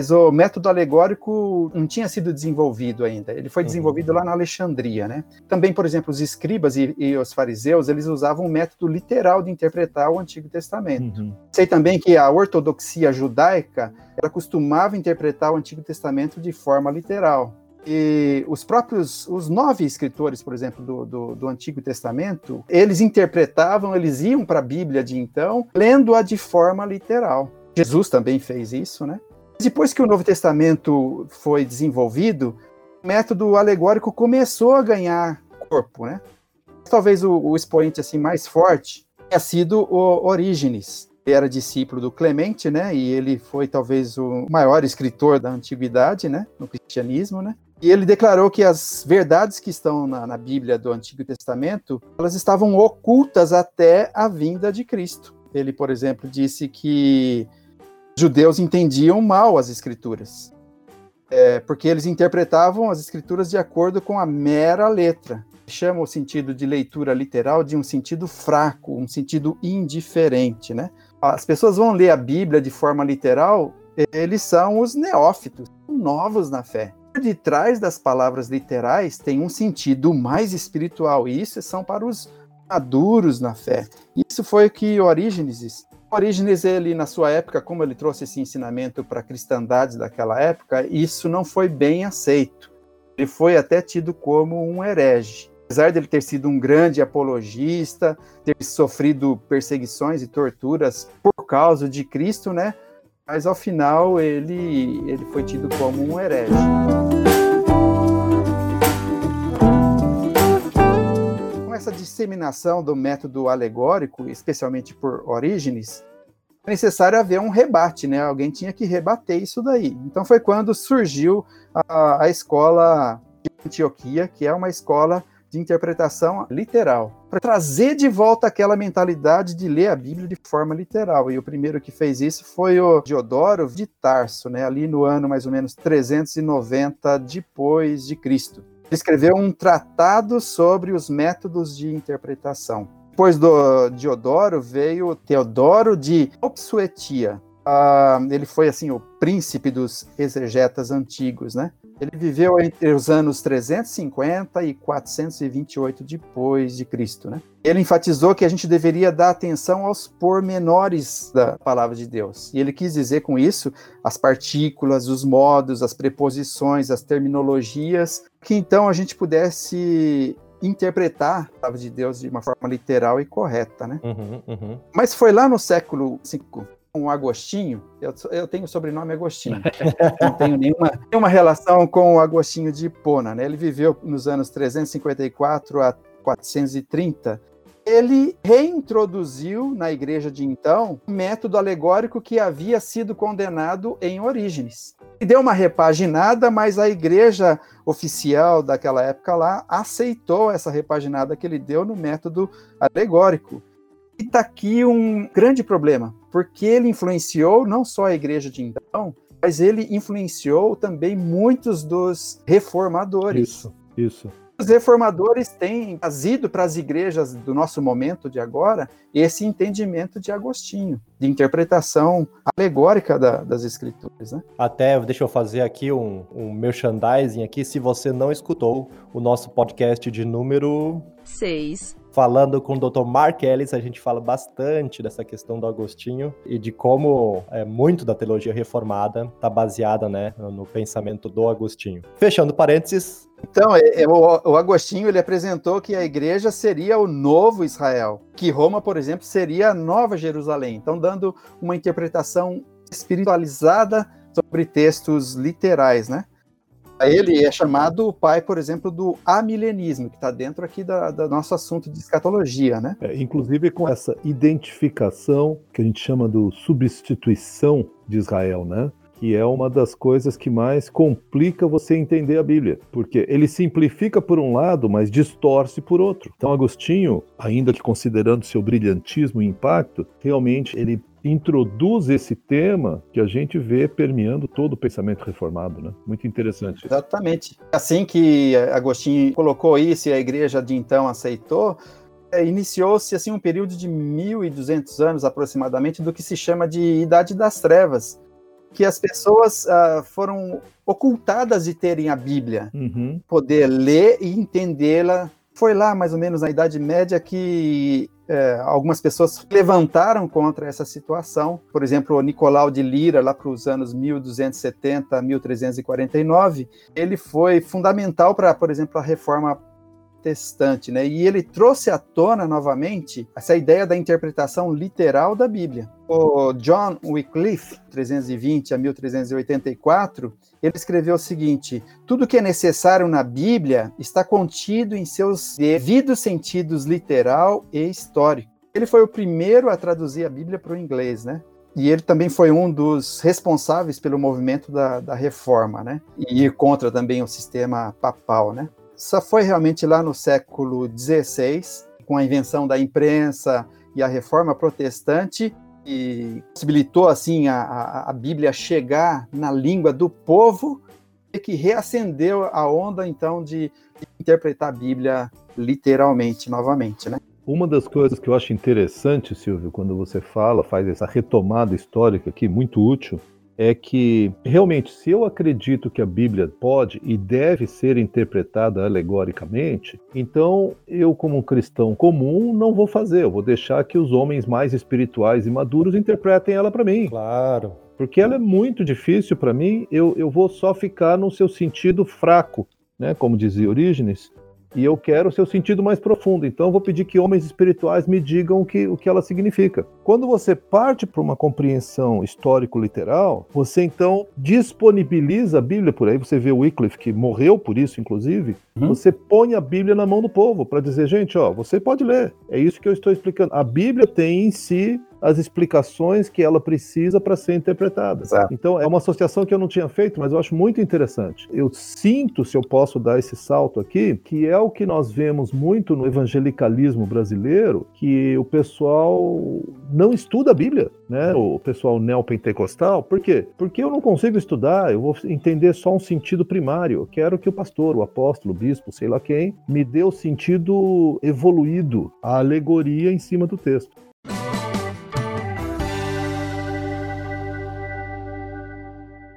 Mas o método alegórico não tinha sido desenvolvido ainda. Ele foi uhum. desenvolvido lá na Alexandria, né? Também, por exemplo, os escribas e, e os fariseus, eles usavam um método literal de interpretar o Antigo Testamento. Uhum. Sei também que a ortodoxia judaica, ela costumava interpretar o Antigo Testamento de forma literal. E os próprios, os nove escritores, por exemplo, do, do, do Antigo Testamento, eles interpretavam, eles iam para a Bíblia de então, lendo-a de forma literal. Jesus também fez isso, né? Depois que o Novo Testamento foi desenvolvido, o método alegórico começou a ganhar corpo, né? Talvez o, o expoente assim mais forte tenha sido o Orígenes. Ele era discípulo do Clemente, né? E ele foi talvez o maior escritor da antiguidade, né? No cristianismo, né? E ele declarou que as verdades que estão na, na Bíblia do Antigo Testamento, elas estavam ocultas até a vinda de Cristo. Ele, por exemplo, disse que judeus entendiam mal as escrituras, é, porque eles interpretavam as escrituras de acordo com a mera letra. Chama o sentido de leitura literal de um sentido fraco, um sentido indiferente, né? As pessoas vão ler a Bíblia de forma literal, eles são os neófitos, novos na fé. Por detrás das palavras literais tem um sentido mais espiritual, e isso são para os maduros na fé. Isso foi o que Orígenes Orígenes, ele, na sua época, como ele trouxe esse ensinamento para a cristandade daquela época, isso não foi bem aceito. Ele foi até tido como um herege. Apesar dele ter sido um grande apologista, ter sofrido perseguições e torturas por causa de Cristo, né? Mas ao final ele, ele foi tido como um herege. Essa disseminação do método alegórico, especialmente por Orígenes, é necessário haver um rebate, né? Alguém tinha que rebater isso daí. Então foi quando surgiu a, a escola de Antioquia, que é uma escola de interpretação literal, para trazer de volta aquela mentalidade de ler a Bíblia de forma literal. E o primeiro que fez isso foi o Diodoro de Tarso, né, ali no ano mais ou menos 390 depois de Cristo escreveu um tratado sobre os métodos de interpretação. Depois do Diodoro veio Teodoro de Opsuetia. Uh, ele foi assim o príncipe dos exegetas antigos, né? Ele viveu entre os anos 350 e 428 depois de Cristo, né? Ele enfatizou que a gente deveria dar atenção aos pormenores da palavra de Deus. E ele quis dizer com isso as partículas, os modos, as preposições, as terminologias, que então a gente pudesse interpretar a palavra de Deus de uma forma literal e correta, né? Uhum, uhum. Mas foi lá no século V o Agostinho, eu, eu tenho o sobrenome Agostinho, não tenho nenhuma, nenhuma relação com o Agostinho de Hipona, né? Ele viveu nos anos 354 a 430. Ele reintroduziu na igreja de então um método alegórico que havia sido condenado em Orígenes. E deu uma repaginada, mas a igreja oficial daquela época lá aceitou essa repaginada que ele deu no método alegórico. E está aqui um grande problema, porque ele influenciou não só a igreja de então, mas ele influenciou também muitos dos reformadores. Isso, isso. Os reformadores têm trazido para as igrejas do nosso momento de agora esse entendimento de Agostinho, de interpretação alegórica da, das escrituras. Né? Até deixa eu fazer aqui um, um merchandising aqui. Se você não escutou o nosso podcast de número 6, falando com o Dr. Mark Ellis, a gente fala bastante dessa questão do Agostinho e de como é, muito da teologia reformada está baseada né, no pensamento do Agostinho. Fechando parênteses. Então, é, é, o, o Agostinho ele apresentou que a igreja seria o novo Israel, que Roma, por exemplo, seria a nova Jerusalém. Então, dando uma interpretação espiritualizada sobre textos literais, né? Ele é chamado o pai, por exemplo, do amilenismo, que está dentro aqui do da nosso assunto de escatologia, né? É, inclusive com essa identificação que a gente chama do substituição de Israel, né? Que é uma das coisas que mais complica você entender a Bíblia, porque ele simplifica por um lado, mas distorce por outro. Então Agostinho, ainda que considerando seu brilhantismo e impacto, realmente ele introduz esse tema que a gente vê permeando todo o pensamento reformado, né? Muito interessante. Exatamente. Assim que Agostinho colocou isso e a igreja de então aceitou, é, iniciou-se assim um período de 1200 anos aproximadamente do que se chama de Idade das Trevas, que as pessoas uh, foram ocultadas de terem a Bíblia, uhum. poder ler e entendê-la. Foi lá, mais ou menos, na Idade Média, que é, algumas pessoas levantaram contra essa situação. Por exemplo, o Nicolau de Lira, lá para os anos 1270 a 1349, ele foi fundamental para, por exemplo, a reforma protestante, né? E ele trouxe à tona novamente essa ideia da interpretação literal da Bíblia. O John Wycliffe, 320 a 1384, ele escreveu o seguinte: tudo que é necessário na Bíblia está contido em seus devidos sentidos literal e histórico. Ele foi o primeiro a traduzir a Bíblia para o inglês, né? E ele também foi um dos responsáveis pelo movimento da, da reforma, né? E contra também o sistema papal, né? Só foi realmente lá no século XVI, com a invenção da imprensa e a reforma protestante, e possibilitou assim a, a, a Bíblia chegar na língua do povo e que reacendeu a onda então de, de interpretar a Bíblia literalmente novamente, né? Uma das coisas que eu acho interessante, Silvio, quando você fala, faz essa retomada histórica aqui, muito útil, é que realmente, se eu acredito que a Bíblia pode e deve ser interpretada alegoricamente, então eu, como um cristão comum, não vou fazer. Eu vou deixar que os homens mais espirituais e maduros interpretem ela para mim. Claro. Porque ela é muito difícil para mim, eu, eu vou só ficar no seu sentido fraco, né? Como dizia Orígenes, e eu quero o seu sentido mais profundo. Então eu vou pedir que homens espirituais me digam o que, o que ela significa. Quando você parte para uma compreensão histórico-literal, você então disponibiliza a Bíblia por aí. Você vê o Wycliffe, que morreu por isso, inclusive. Uhum. Você põe a Bíblia na mão do povo para dizer, gente, ó, você pode ler. É isso que eu estou explicando. A Bíblia tem em si as explicações que ela precisa para ser interpretada. Exato. Então, é uma associação que eu não tinha feito, mas eu acho muito interessante. Eu sinto, se eu posso dar esse salto aqui, que é o que nós vemos muito no evangelicalismo brasileiro, que o pessoal não estuda a Bíblia, né? O pessoal neopentecostal. Por quê? Porque eu não consigo estudar, eu vou entender só um sentido primário. Eu quero que o pastor, o apóstolo, o bispo, sei lá quem, me dê o sentido evoluído, a alegoria em cima do texto.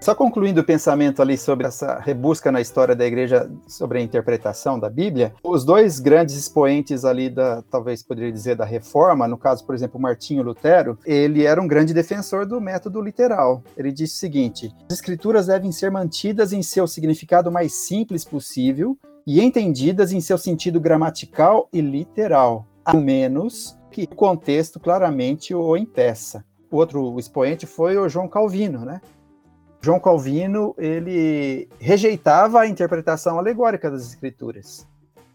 Só concluindo o pensamento ali sobre essa rebusca na história da igreja sobre a interpretação da Bíblia, os dois grandes expoentes ali da, talvez poderia dizer, da reforma, no caso, por exemplo, Martinho Lutero, ele era um grande defensor do método literal. Ele disse o seguinte: as escrituras devem ser mantidas em seu significado mais simples possível e entendidas em seu sentido gramatical e literal, a menos que o contexto claramente o impeça. O outro expoente foi o João Calvino, né? João Calvino ele rejeitava a interpretação alegórica das escrituras.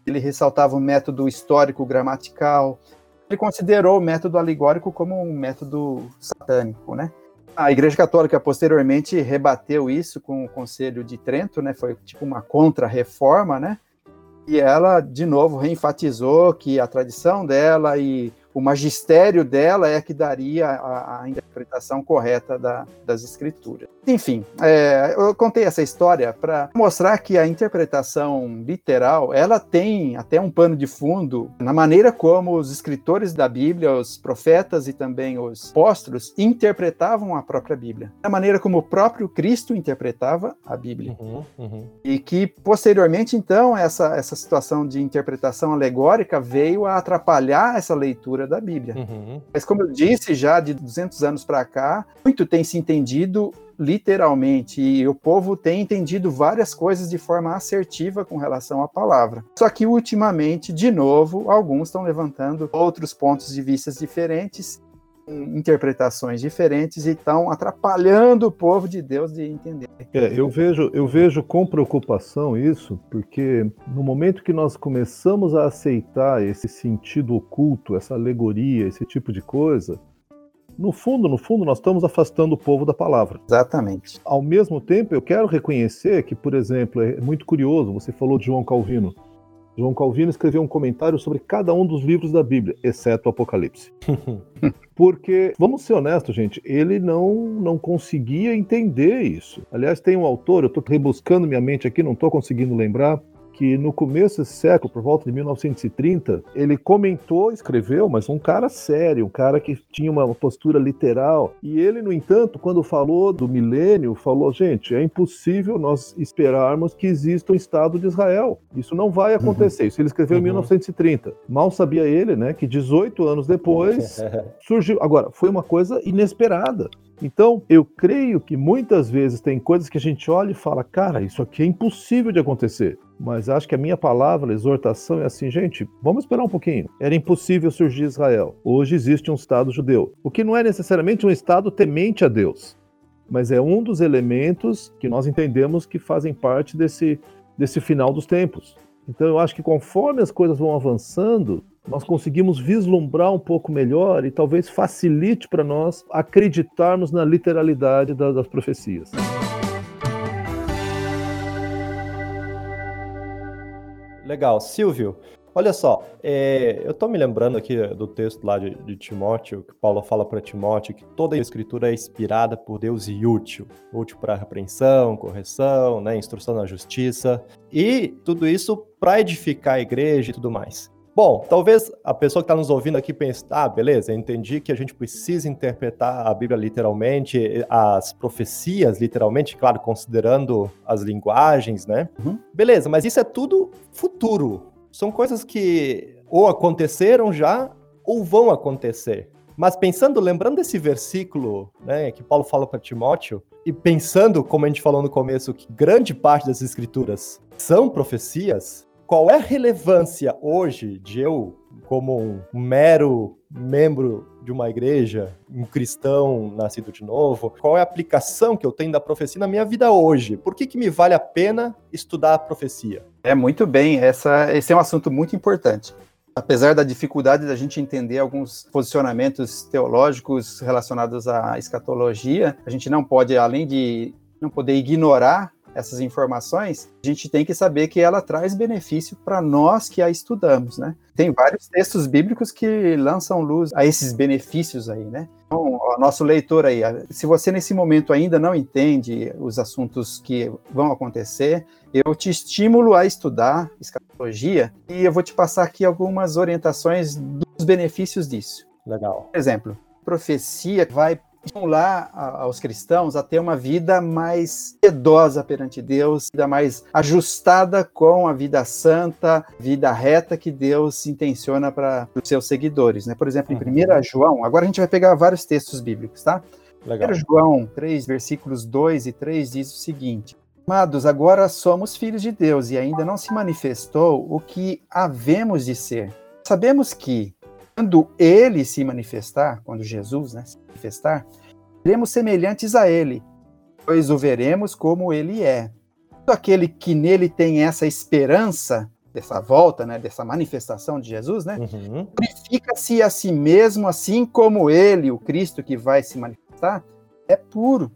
Ele ressaltava o método histórico gramatical. Ele considerou o método alegórico como um método satânico, né? A Igreja Católica posteriormente rebateu isso com o Conselho de Trento, né? Foi tipo uma contra-reforma, né? E ela de novo reenfatizou que a tradição dela e o magistério dela é que daria a, a interpretação correta da, das escrituras. Enfim, é, eu contei essa história para mostrar que a interpretação literal ela tem até um pano de fundo na maneira como os escritores da Bíblia, os profetas e também os apóstolos interpretavam a própria Bíblia, na maneira como o próprio Cristo interpretava a Bíblia. Uhum, uhum. E que posteriormente, então, essa, essa situação de interpretação alegórica veio a atrapalhar essa leitura da Bíblia. Uhum. Mas como eu disse, já de 200 anos para cá, muito tem se entendido literalmente, e o povo tem entendido várias coisas de forma assertiva com relação à palavra. Só que ultimamente, de novo, alguns estão levantando outros pontos de vista diferentes interpretações diferentes e estão atrapalhando o povo de Deus de entender. É, eu vejo, eu vejo com preocupação isso, porque no momento que nós começamos a aceitar esse sentido oculto, essa alegoria, esse tipo de coisa, no fundo, no fundo, nós estamos afastando o povo da palavra. Exatamente. Ao mesmo tempo, eu quero reconhecer que, por exemplo, é muito curioso, você falou de João Calvino. João Calvino escreveu um comentário sobre cada um dos livros da Bíblia, exceto o Apocalipse. Porque, vamos ser honestos, gente, ele não, não conseguia entender isso. Aliás, tem um autor, eu estou rebuscando minha mente aqui, não estou conseguindo lembrar, que no começo desse século, por volta de 1930, ele comentou, escreveu, mas um cara sério, um cara que tinha uma postura literal. E ele, no entanto, quando falou do milênio, falou: gente, é impossível nós esperarmos que exista um Estado de Israel. Isso não vai acontecer. Uhum. Isso ele escreveu uhum. em 1930. Mal sabia ele, né, que 18 anos depois surgiu. Agora, foi uma coisa inesperada. Então, eu creio que muitas vezes tem coisas que a gente olha e fala, cara, isso aqui é impossível de acontecer. Mas acho que a minha palavra, a exortação é assim, gente, vamos esperar um pouquinho. Era impossível surgir Israel. Hoje existe um Estado judeu. O que não é necessariamente um Estado temente a Deus, mas é um dos elementos que nós entendemos que fazem parte desse, desse final dos tempos. Então eu acho que conforme as coisas vão avançando, nós conseguimos vislumbrar um pouco melhor e talvez facilite para nós acreditarmos na literalidade das, das profecias. Legal. Silvio, olha só, é, eu estou me lembrando aqui do texto lá de, de Timóteo, que Paulo fala para Timóteo que toda a escritura é inspirada por Deus e útil. Útil para repreensão, correção, né, instrução na justiça, e tudo isso para edificar a igreja e tudo mais. Bom, talvez a pessoa que está nos ouvindo aqui pense, ah, beleza, entendi que a gente precisa interpretar a Bíblia literalmente, as profecias literalmente, claro, considerando as linguagens, né? Uhum. Beleza, mas isso é tudo futuro. São coisas que ou aconteceram já ou vão acontecer. Mas pensando, lembrando desse versículo, né, que Paulo fala para Timóteo, e pensando, como a gente falou no começo, que grande parte das escrituras são profecias, qual é a relevância hoje de eu, como um mero membro de uma igreja, um cristão nascido de novo, qual é a aplicação que eu tenho da profecia na minha vida hoje? Por que, que me vale a pena estudar a profecia? É muito bem, essa, esse é um assunto muito importante. Apesar da dificuldade da gente entender alguns posicionamentos teológicos relacionados à escatologia, a gente não pode, além de não poder ignorar essas informações, a gente tem que saber que ela traz benefício para nós que a estudamos, né? Tem vários textos bíblicos que lançam luz a esses benefícios aí, né? Então, o nosso leitor aí, se você nesse momento ainda não entende os assuntos que vão acontecer, eu te estimulo a estudar escatologia e eu vou te passar aqui algumas orientações dos benefícios disso. Legal. Por exemplo, profecia vai estimular aos cristãos a ter uma vida mais piedosa perante Deus, vida mais ajustada com a vida santa, vida reta que Deus intenciona para os seus seguidores. Né? Por exemplo, em 1 uhum. João, agora a gente vai pegar vários textos bíblicos, tá? Legal. 1 João 3, versículos 2 e 3 diz o seguinte: Amados, agora somos filhos de Deus e ainda não se manifestou o que havemos de ser. Sabemos que quando ele se manifestar, quando Jesus né, se manifestar, seremos semelhantes a ele, pois o veremos como ele é. Todo aquele que nele tem essa esperança dessa volta, né, dessa manifestação de Jesus, né, uhum. purifica-se a si mesmo, assim como ele, o Cristo que vai se manifestar, é puro.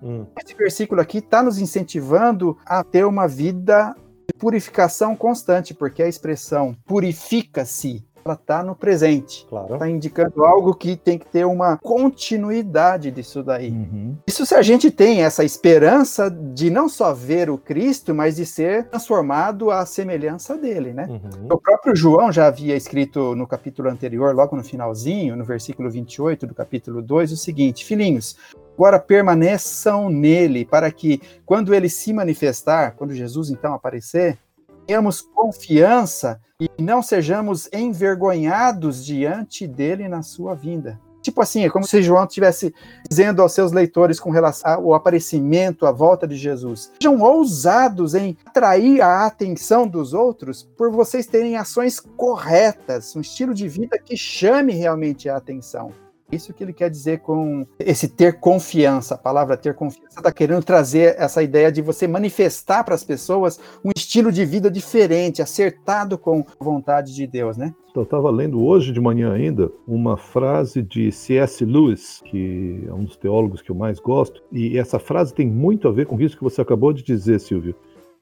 Hum. Esse versículo aqui está nos incentivando a ter uma vida de purificação constante, porque a expressão purifica-se ela está no presente. Claro. Está indicando algo que tem que ter uma continuidade disso daí. Uhum. Isso se a gente tem essa esperança de não só ver o Cristo, mas de ser transformado à semelhança dele, né? Uhum. O próprio João já havia escrito no capítulo anterior, logo no finalzinho, no versículo 28 do capítulo 2, o seguinte: Filhinhos, agora permaneçam nele, para que, quando ele se manifestar, quando Jesus então aparecer, tenhamos confiança e não sejamos envergonhados diante dele na sua vinda. Tipo assim, é como se João estivesse dizendo aos seus leitores com relação ao aparecimento, à volta de Jesus. Sejam ousados em atrair a atenção dos outros por vocês terem ações corretas, um estilo de vida que chame realmente a atenção. Isso que ele quer dizer com esse ter confiança. A palavra ter confiança está querendo trazer essa ideia de você manifestar para as pessoas um estilo de vida diferente, acertado com a vontade de Deus, né? Eu estava lendo hoje de manhã ainda uma frase de C.S. Lewis, que é um dos teólogos que eu mais gosto, e essa frase tem muito a ver com isso que você acabou de dizer, Silvio.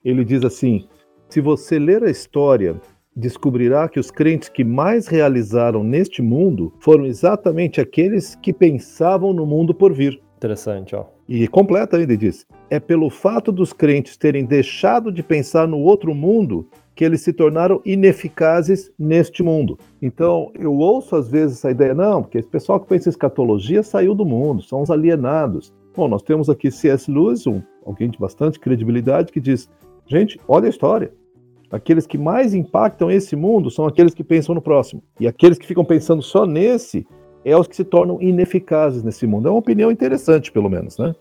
Ele diz assim: se você ler a história descobrirá que os crentes que mais realizaram neste mundo foram exatamente aqueles que pensavam no mundo por vir. Interessante, ó. E completa ainda diz: é pelo fato dos crentes terem deixado de pensar no outro mundo que eles se tornaram ineficazes neste mundo. Então, eu ouço às vezes essa ideia, não, porque esse pessoal que pensa em escatologia saiu do mundo, são os alienados. Bom, nós temos aqui C.S. Lewis, um, alguém de bastante credibilidade, que diz: gente, olha a história. Aqueles que mais impactam esse mundo são aqueles que pensam no próximo. E aqueles que ficam pensando só nesse é os que se tornam ineficazes nesse mundo. É uma opinião interessante, pelo menos, né?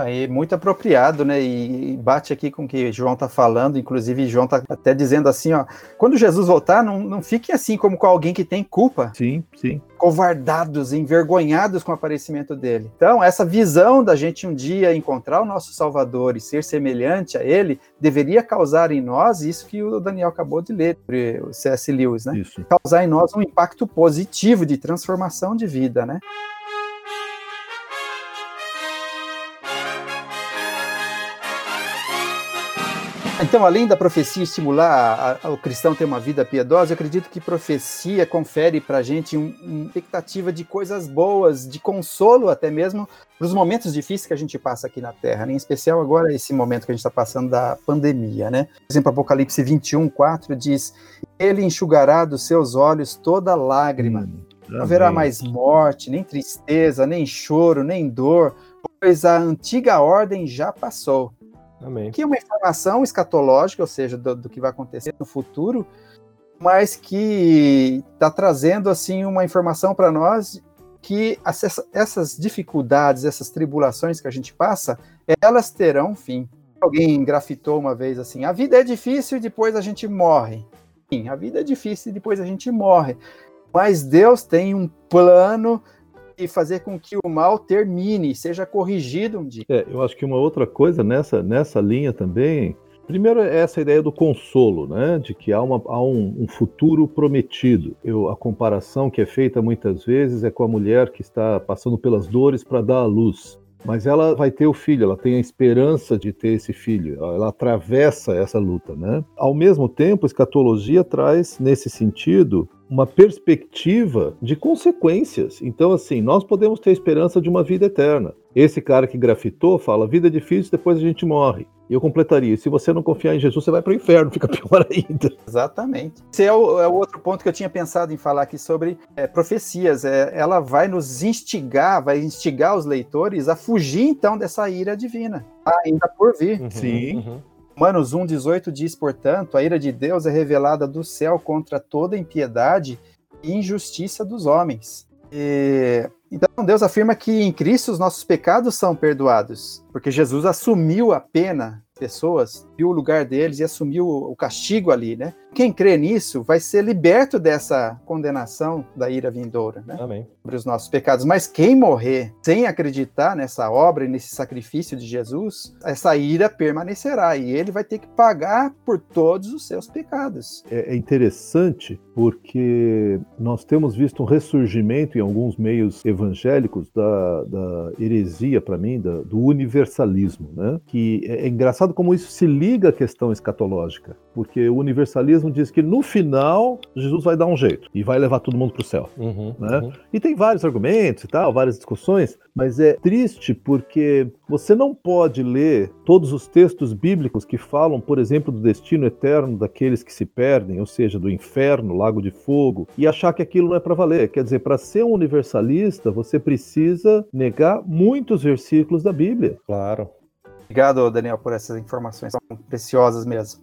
Ah, e muito apropriado, né? E bate aqui com o que João está falando, inclusive João está até dizendo assim, ó, quando Jesus voltar, não, não fique assim como com alguém que tem culpa. Sim, sim. Covardados, envergonhados com o aparecimento dele. Então, essa visão da gente um dia encontrar o nosso Salvador e ser semelhante a ele, deveria causar em nós isso que o Daniel acabou de ler, o C.S. Lewis, né? Isso. Causar em nós um impacto positivo de transformação de vida, né? Então, além da profecia estimular o cristão a ter uma vida piedosa, eu acredito que profecia confere para a gente um, uma expectativa de coisas boas, de consolo até mesmo para os momentos difíceis que a gente passa aqui na Terra, né? em especial agora esse momento que a gente está passando da pandemia. Né? Por exemplo, Apocalipse 21, 4 diz: Ele enxugará dos seus olhos toda lágrima. Hum, não haverá mais morte, nem tristeza, nem choro, nem dor, pois a antiga ordem já passou. Amém. Que é uma informação escatológica, ou seja, do, do que vai acontecer no futuro, mas que está trazendo assim uma informação para nós que essas dificuldades, essas tribulações que a gente passa, elas terão fim. Alguém grafitou uma vez assim: a vida é difícil e depois a gente morre. Sim, a vida é difícil e depois a gente morre. Mas Deus tem um plano e fazer com que o mal termine, seja corrigido um dia. É, eu acho que uma outra coisa nessa, nessa linha também. Primeiro é essa ideia do consolo, né? De que há, uma, há um, um, futuro prometido. Eu, a comparação que é feita muitas vezes é com a mulher que está passando pelas dores para dar à luz. Mas ela vai ter o filho, ela tem a esperança de ter esse filho, ela atravessa essa luta, né? Ao mesmo tempo, a escatologia traz, nesse sentido, uma perspectiva de consequências. Então, assim, nós podemos ter esperança de uma vida eterna. Esse cara que grafitou fala: vida é difícil, depois a gente morre. E eu completaria: se você não confiar em Jesus, você vai para o inferno, fica pior ainda. Exatamente. Esse é o, é o, outro ponto que eu tinha pensado em falar aqui sobre é, profecias. É, ela vai nos instigar, vai instigar os leitores a fugir então dessa ira divina, ainda por vir. Uhum, Sim. Uhum. Romanos 1,18 diz, portanto, a ira de Deus é revelada do céu contra toda impiedade e injustiça dos homens. E, então, Deus afirma que em Cristo os nossos pecados são perdoados, porque Jesus assumiu a pena pessoas, viu o lugar deles e assumiu o castigo ali, né? Quem crê nisso vai ser liberto dessa condenação da ira vindoura, né? Amém. Sobre os nossos pecados. Mas quem morrer sem acreditar nessa obra e nesse sacrifício de Jesus, essa ira permanecerá e ele vai ter que pagar por todos os seus pecados. É, é interessante porque nós temos visto um ressurgimento em alguns meios evangélicos da, da heresia, para mim, da, do universalismo, né? Que é, é engraçado como isso se liga à questão escatológica, porque o universalismo diz que no final Jesus vai dar um jeito e vai levar todo mundo para o céu. Uhum, né? Uhum. E tem vários argumentos e tal, várias discussões, mas é triste porque você não pode ler todos os textos bíblicos que falam, por exemplo, do destino eterno daqueles que se perdem, ou seja, do inferno, lago de fogo, e achar que aquilo não é para valer. Quer dizer, para ser um universalista, você precisa negar muitos versículos da Bíblia. Claro. Obrigado, Daniel, por essas informações, são preciosas mesmo.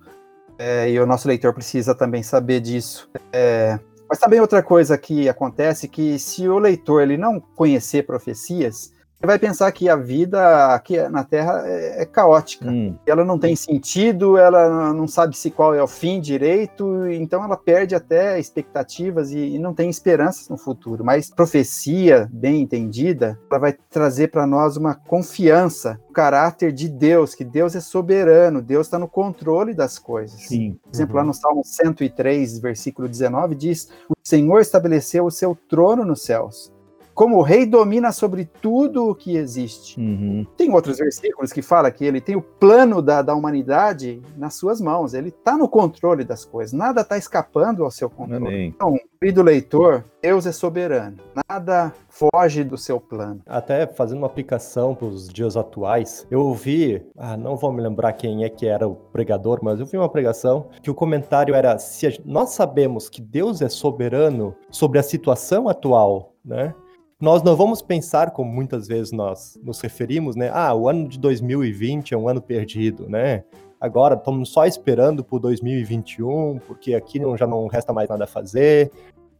É, e o nosso leitor precisa também saber disso. É, mas também outra coisa que acontece que se o leitor ele não conhecer profecias, vai pensar que a vida aqui na Terra é, é caótica. Hum. Ela não tem sentido, ela não sabe se qual é o fim direito, então ela perde até expectativas e, e não tem esperanças no futuro. Mas profecia bem entendida, ela vai trazer para nós uma confiança, o caráter de Deus, que Deus é soberano, Deus está no controle das coisas. Sim. Por exemplo, uhum. lá no Salmo 103, versículo 19, diz: O Senhor estabeleceu o seu trono nos céus como o rei domina sobre tudo o que existe. Uhum. Tem outros versículos que fala que ele tem o plano da, da humanidade nas suas mãos, ele está no controle das coisas, nada está escapando ao seu controle. Amém. Então, querido leitor, Deus é soberano, nada foge do seu plano. Até fazendo uma aplicação para os dias atuais, eu ouvi, ah, não vou me lembrar quem é que era o pregador, mas eu vi uma pregação que o comentário era: se nós sabemos que Deus é soberano sobre a situação atual, né? Nós não vamos pensar, como muitas vezes nós nos referimos, né? Ah, o ano de 2020 é um ano perdido, né? Agora estamos só esperando por 2021, porque aqui não, já não resta mais nada a fazer,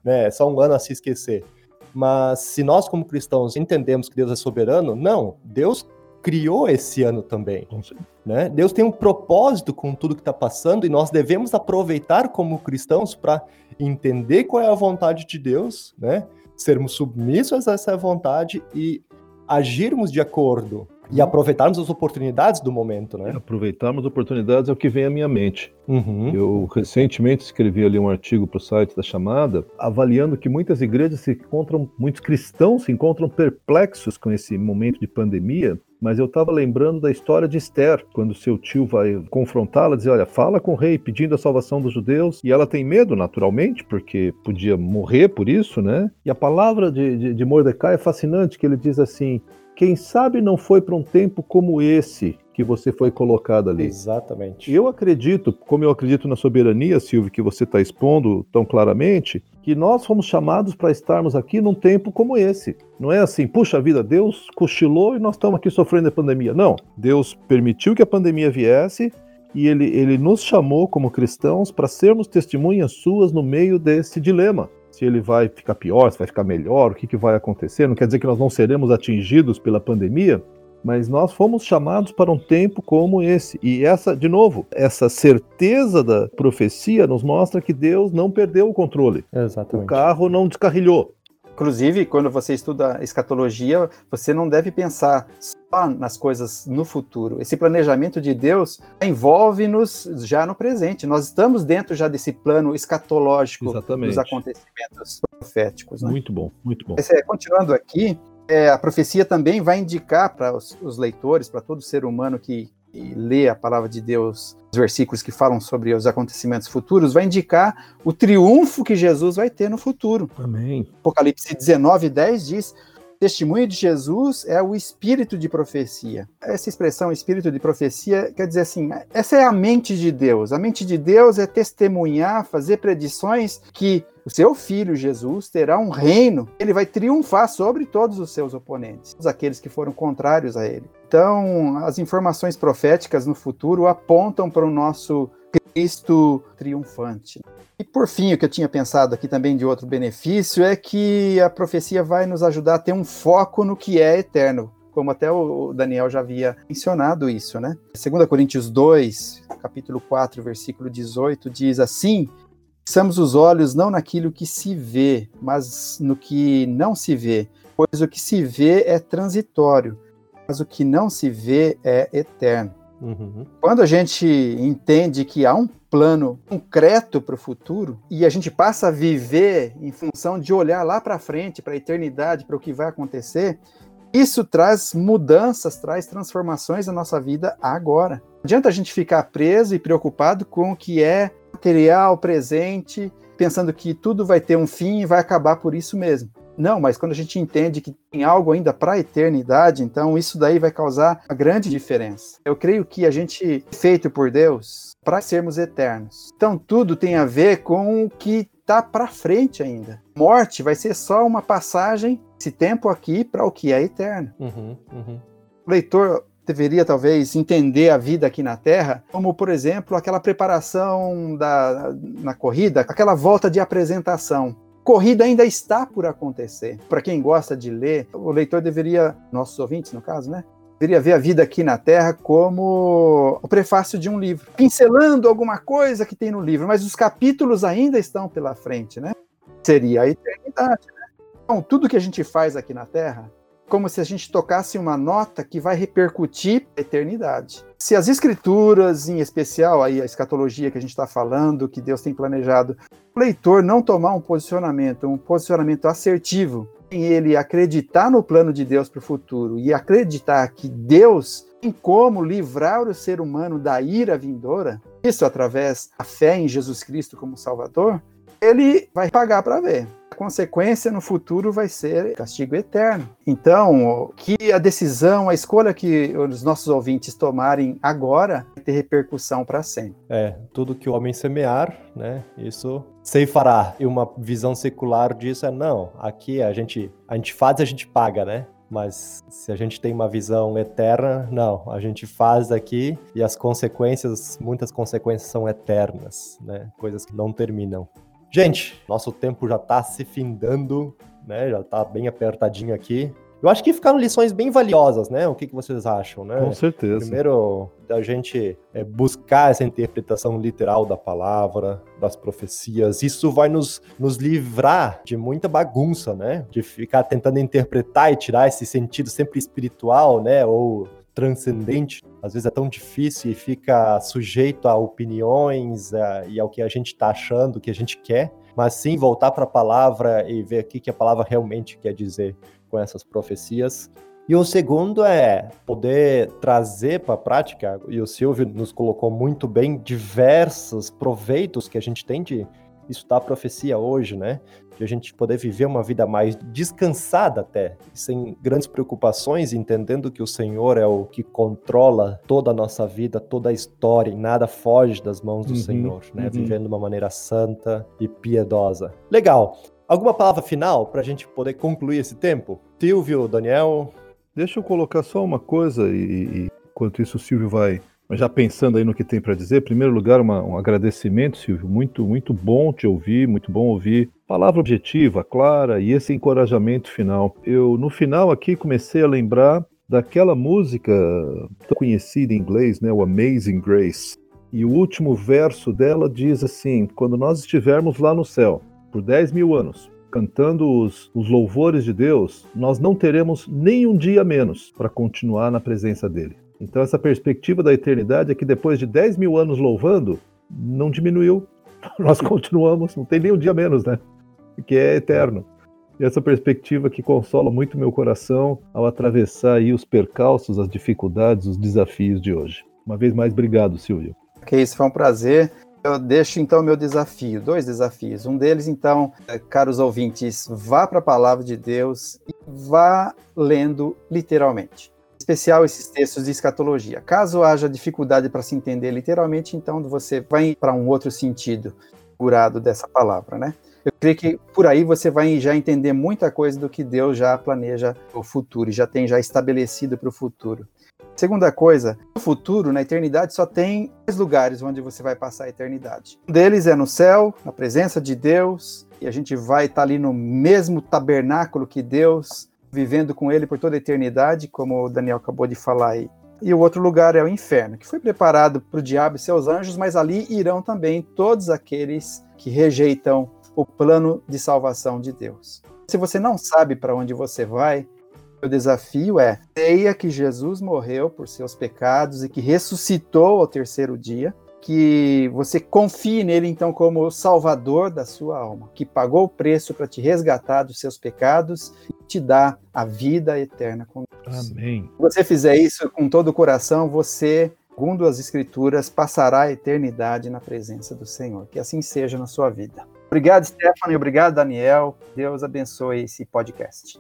né? É só um ano a se esquecer. Mas se nós, como cristãos, entendemos que Deus é soberano, não, Deus criou esse ano também. Né? Deus tem um propósito com tudo que está passando e nós devemos aproveitar como cristãos para entender qual é a vontade de Deus, né? Sermos submissos a essa vontade e agirmos de acordo e uhum. aproveitarmos as oportunidades do momento, né? Aproveitarmos oportunidades é o que vem à minha mente. Uhum. Eu recentemente escrevi ali um artigo para o site da Chamada, avaliando que muitas igrejas se encontram, muitos cristãos se encontram perplexos com esse momento de pandemia, mas eu estava lembrando da história de Esther, quando seu tio vai confrontá-la, dizer, olha, fala com o rei pedindo a salvação dos judeus, e ela tem medo, naturalmente, porque podia morrer por isso, né? E a palavra de, de, de Mordecai é fascinante, que ele diz assim, quem sabe não foi para um tempo como esse que você foi colocado ali. Exatamente. Eu acredito, como eu acredito na soberania, Silvio, que você está expondo tão claramente, que nós fomos chamados para estarmos aqui num tempo como esse. Não é assim, puxa vida, Deus cochilou e nós estamos aqui sofrendo a pandemia. Não, Deus permitiu que a pandemia viesse e ele, ele nos chamou como cristãos para sermos testemunhas suas no meio desse dilema se ele vai ficar pior, se vai ficar melhor, o que, que vai acontecer. Não quer dizer que nós não seremos atingidos pela pandemia, mas nós fomos chamados para um tempo como esse. E essa, de novo, essa certeza da profecia nos mostra que Deus não perdeu o controle. Exatamente. O carro não descarrilhou. Inclusive, quando você estuda escatologia, você não deve pensar só nas coisas no futuro. Esse planejamento de Deus envolve-nos já no presente. Nós estamos dentro já desse plano escatológico Exatamente. dos acontecimentos proféticos. Né? Muito bom, muito bom. É, continuando aqui, é, a profecia também vai indicar para os, os leitores, para todo ser humano que, e lê a palavra de Deus, os versículos que falam sobre os acontecimentos futuros, vai indicar o triunfo que Jesus vai ter no futuro. Amém. Apocalipse 19, 10 diz: testemunho de Jesus é o espírito de profecia. Essa expressão espírito de profecia quer dizer assim, essa é a mente de Deus. A mente de Deus é testemunhar, fazer predições que o seu filho Jesus terá um reino, ele vai triunfar sobre todos os seus oponentes, todos aqueles que foram contrários a ele. Então, as informações proféticas no futuro apontam para o nosso Cristo triunfante. E por fim, o que eu tinha pensado aqui também de outro benefício é que a profecia vai nos ajudar a ter um foco no que é eterno, como até o Daniel já havia mencionado isso, né? 2 Coríntios 2, capítulo 4, versículo 18, diz assim: Fixamos os olhos não naquilo que se vê, mas no que não se vê, pois o que se vê é transitório, mas o que não se vê é eterno. Uhum. Quando a gente entende que há um plano concreto para o futuro e a gente passa a viver em função de olhar lá para frente, para a eternidade, para o que vai acontecer, isso traz mudanças, traz transformações na nossa vida agora. Não adianta a gente ficar preso e preocupado com o que é material, presente, pensando que tudo vai ter um fim e vai acabar por isso mesmo. Não, mas quando a gente entende que tem algo ainda para a eternidade, então isso daí vai causar uma grande diferença. Eu creio que a gente é feito por Deus para sermos eternos. Então tudo tem a ver com o que está para frente ainda. Morte vai ser só uma passagem, esse tempo aqui, para o que é eterno. Uhum, uhum. O leitor deveria talvez entender a vida aqui na Terra, como por exemplo aquela preparação da, na corrida, aquela volta de apresentação corrida ainda está por acontecer. Para quem gosta de ler, o leitor deveria, nossos ouvintes no caso, né? Deveria ver a vida aqui na Terra como o prefácio de um livro, pincelando alguma coisa que tem no livro, mas os capítulos ainda estão pela frente, né? Seria a eternidade, né? Então, tudo que a gente faz aqui na Terra como se a gente tocasse uma nota que vai repercutir a eternidade. Se as escrituras, em especial aí a escatologia que a gente está falando, que Deus tem planejado, leitor não tomar um posicionamento, um posicionamento assertivo, em ele acreditar no plano de Deus para o futuro e acreditar que Deus tem como livrar o ser humano da ira vindoura, isso através da fé em Jesus Cristo como Salvador, ele vai pagar para ver consequência no futuro vai ser castigo eterno. Então, que a decisão, a escolha que os nossos ouvintes tomarem agora vai ter repercussão para sempre. É, tudo que o homem semear, né, isso fará. E uma visão secular disso é não, aqui a gente a gente faz, a gente paga, né? Mas se a gente tem uma visão eterna, não, a gente faz aqui e as consequências, muitas consequências são eternas, né? Coisas que não terminam. Gente, nosso tempo já está se findando, né? Já está bem apertadinho aqui. Eu acho que ficaram lições bem valiosas, né? O que, que vocês acham, né? Com certeza. Primeiro, da gente é, buscar essa interpretação literal da palavra, das profecias. Isso vai nos, nos livrar de muita bagunça, né? De ficar tentando interpretar e tirar esse sentido sempre espiritual, né? Ou transcendente, às vezes é tão difícil e fica sujeito a opiniões a, e ao que a gente está achando, o que a gente quer, mas sim voltar para a palavra e ver o que, a palavra realmente quer dizer com essas profecias. E o segundo é poder trazer para a prática, e o Silvio nos colocou muito bem, diversos proveitos que a gente tem de estudar a profecia hoje, né? De a gente poder viver uma vida mais descansada até, sem grandes preocupações, entendendo que o Senhor é o que controla toda a nossa vida, toda a história, e nada foge das mãos do uhum, Senhor, né? Uhum. Vivendo de uma maneira santa e piedosa. Legal. Alguma palavra final para a gente poder concluir esse tempo? Silvio, Daniel? Deixa eu colocar só uma coisa e, e enquanto isso o Silvio vai mas já pensando aí no que tem para dizer, em primeiro lugar, uma, um agradecimento, Silvio. Muito, muito bom te ouvir, muito bom ouvir. Palavra objetiva, clara e esse encorajamento final. Eu, no final aqui, comecei a lembrar daquela música tão conhecida em inglês, né? O Amazing Grace. E o último verso dela diz assim: Quando nós estivermos lá no céu, por 10 mil anos, cantando os, os louvores de Deus, nós não teremos nem um dia menos para continuar na presença dele. Então, essa perspectiva da eternidade é que depois de 10 mil anos louvando, não diminuiu. Nós continuamos, não tem nem um dia menos, né? Que é eterno. E essa perspectiva que consola muito meu coração ao atravessar aí os percalços, as dificuldades, os desafios de hoje. Uma vez mais, obrigado, Silvio. Que isso foi um prazer. Eu deixo então meu desafio, dois desafios. Um deles, então, é, caros ouvintes, vá para a palavra de Deus e vá lendo literalmente especial esses textos de escatologia. Caso haja dificuldade para se entender literalmente, então você vai para um outro sentido curado dessa palavra, né? Eu creio que por aí você vai já entender muita coisa do que Deus já planeja o futuro, já tem já estabelecido para o futuro. Segunda coisa, no futuro, na eternidade, só tem dois lugares onde você vai passar a eternidade. Um deles é no céu, na presença de Deus, e a gente vai estar ali no mesmo tabernáculo que Deus, vivendo com ele por toda a eternidade, como o Daniel acabou de falar aí. E o outro lugar é o inferno, que foi preparado para o diabo e seus anjos, mas ali irão também todos aqueles que rejeitam o plano de salvação de Deus. Se você não sabe para onde você vai, o desafio é: creia que Jesus morreu por seus pecados e que ressuscitou ao terceiro dia, que você confie nele então como o salvador da sua alma, que pagou o preço para te resgatar dos seus pecados e te dar a vida eterna com Deus. Amém. Se você fizer isso com todo o coração, você, segundo as escrituras, passará a eternidade na presença do Senhor. Que assim seja na sua vida. Obrigado, Stephanie, obrigado, Daniel. Deus abençoe esse podcast.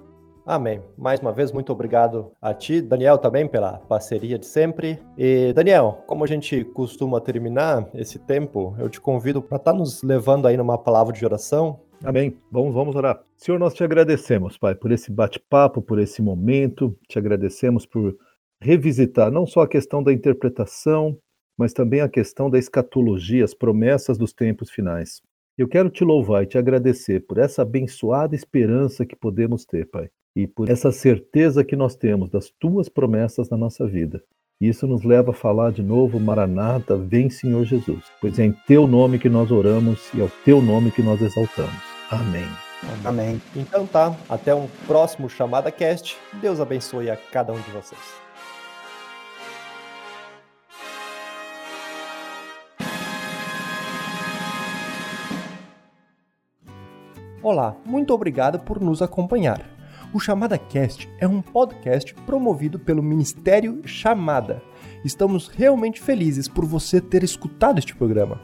Amém. Mais uma vez, muito obrigado a ti, Daniel, também pela parceria de sempre. E, Daniel, como a gente costuma terminar esse tempo, eu te convido para estar tá nos levando aí numa palavra de oração. Amém. Vamos, vamos orar. Senhor, nós te agradecemos, Pai, por esse bate-papo, por esse momento. Te agradecemos por revisitar não só a questão da interpretação, mas também a questão da escatologia, as promessas dos tempos finais. Eu quero te louvar e te agradecer por essa abençoada esperança que podemos ter, Pai, e por essa certeza que nós temos das tuas promessas na nossa vida. Isso nos leva a falar de novo, Maranata, vem Senhor Jesus, pois é em teu nome que nós oramos e é o teu nome que nós exaltamos. Amém. Amém. Então tá, até um próximo Chamada Cast. Deus abençoe a cada um de vocês. Olá, muito obrigado por nos acompanhar. O Chamada Cast é um podcast promovido pelo Ministério Chamada. Estamos realmente felizes por você ter escutado este programa.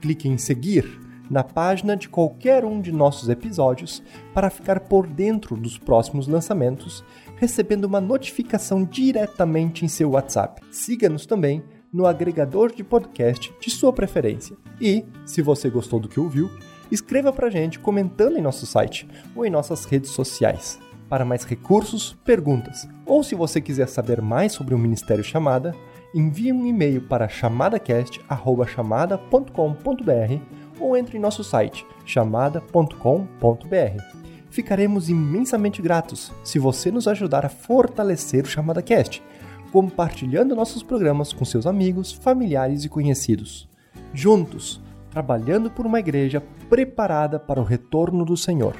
Clique em seguir na página de qualquer um de nossos episódios para ficar por dentro dos próximos lançamentos, recebendo uma notificação diretamente em seu WhatsApp. Siga-nos também no agregador de podcast de sua preferência. E, se você gostou do que ouviu, escreva pra gente comentando em nosso site ou em nossas redes sociais. Para mais recursos, perguntas, ou se você quiser saber mais sobre o Ministério Chamada, envie um e-mail para chamadacast@chamada.com.br ou entre em nosso site chamada.com.br. Ficaremos imensamente gratos se você nos ajudar a fortalecer o Chamada Cast, compartilhando nossos programas com seus amigos, familiares e conhecidos. Juntos, trabalhando por uma igreja preparada para o retorno do Senhor.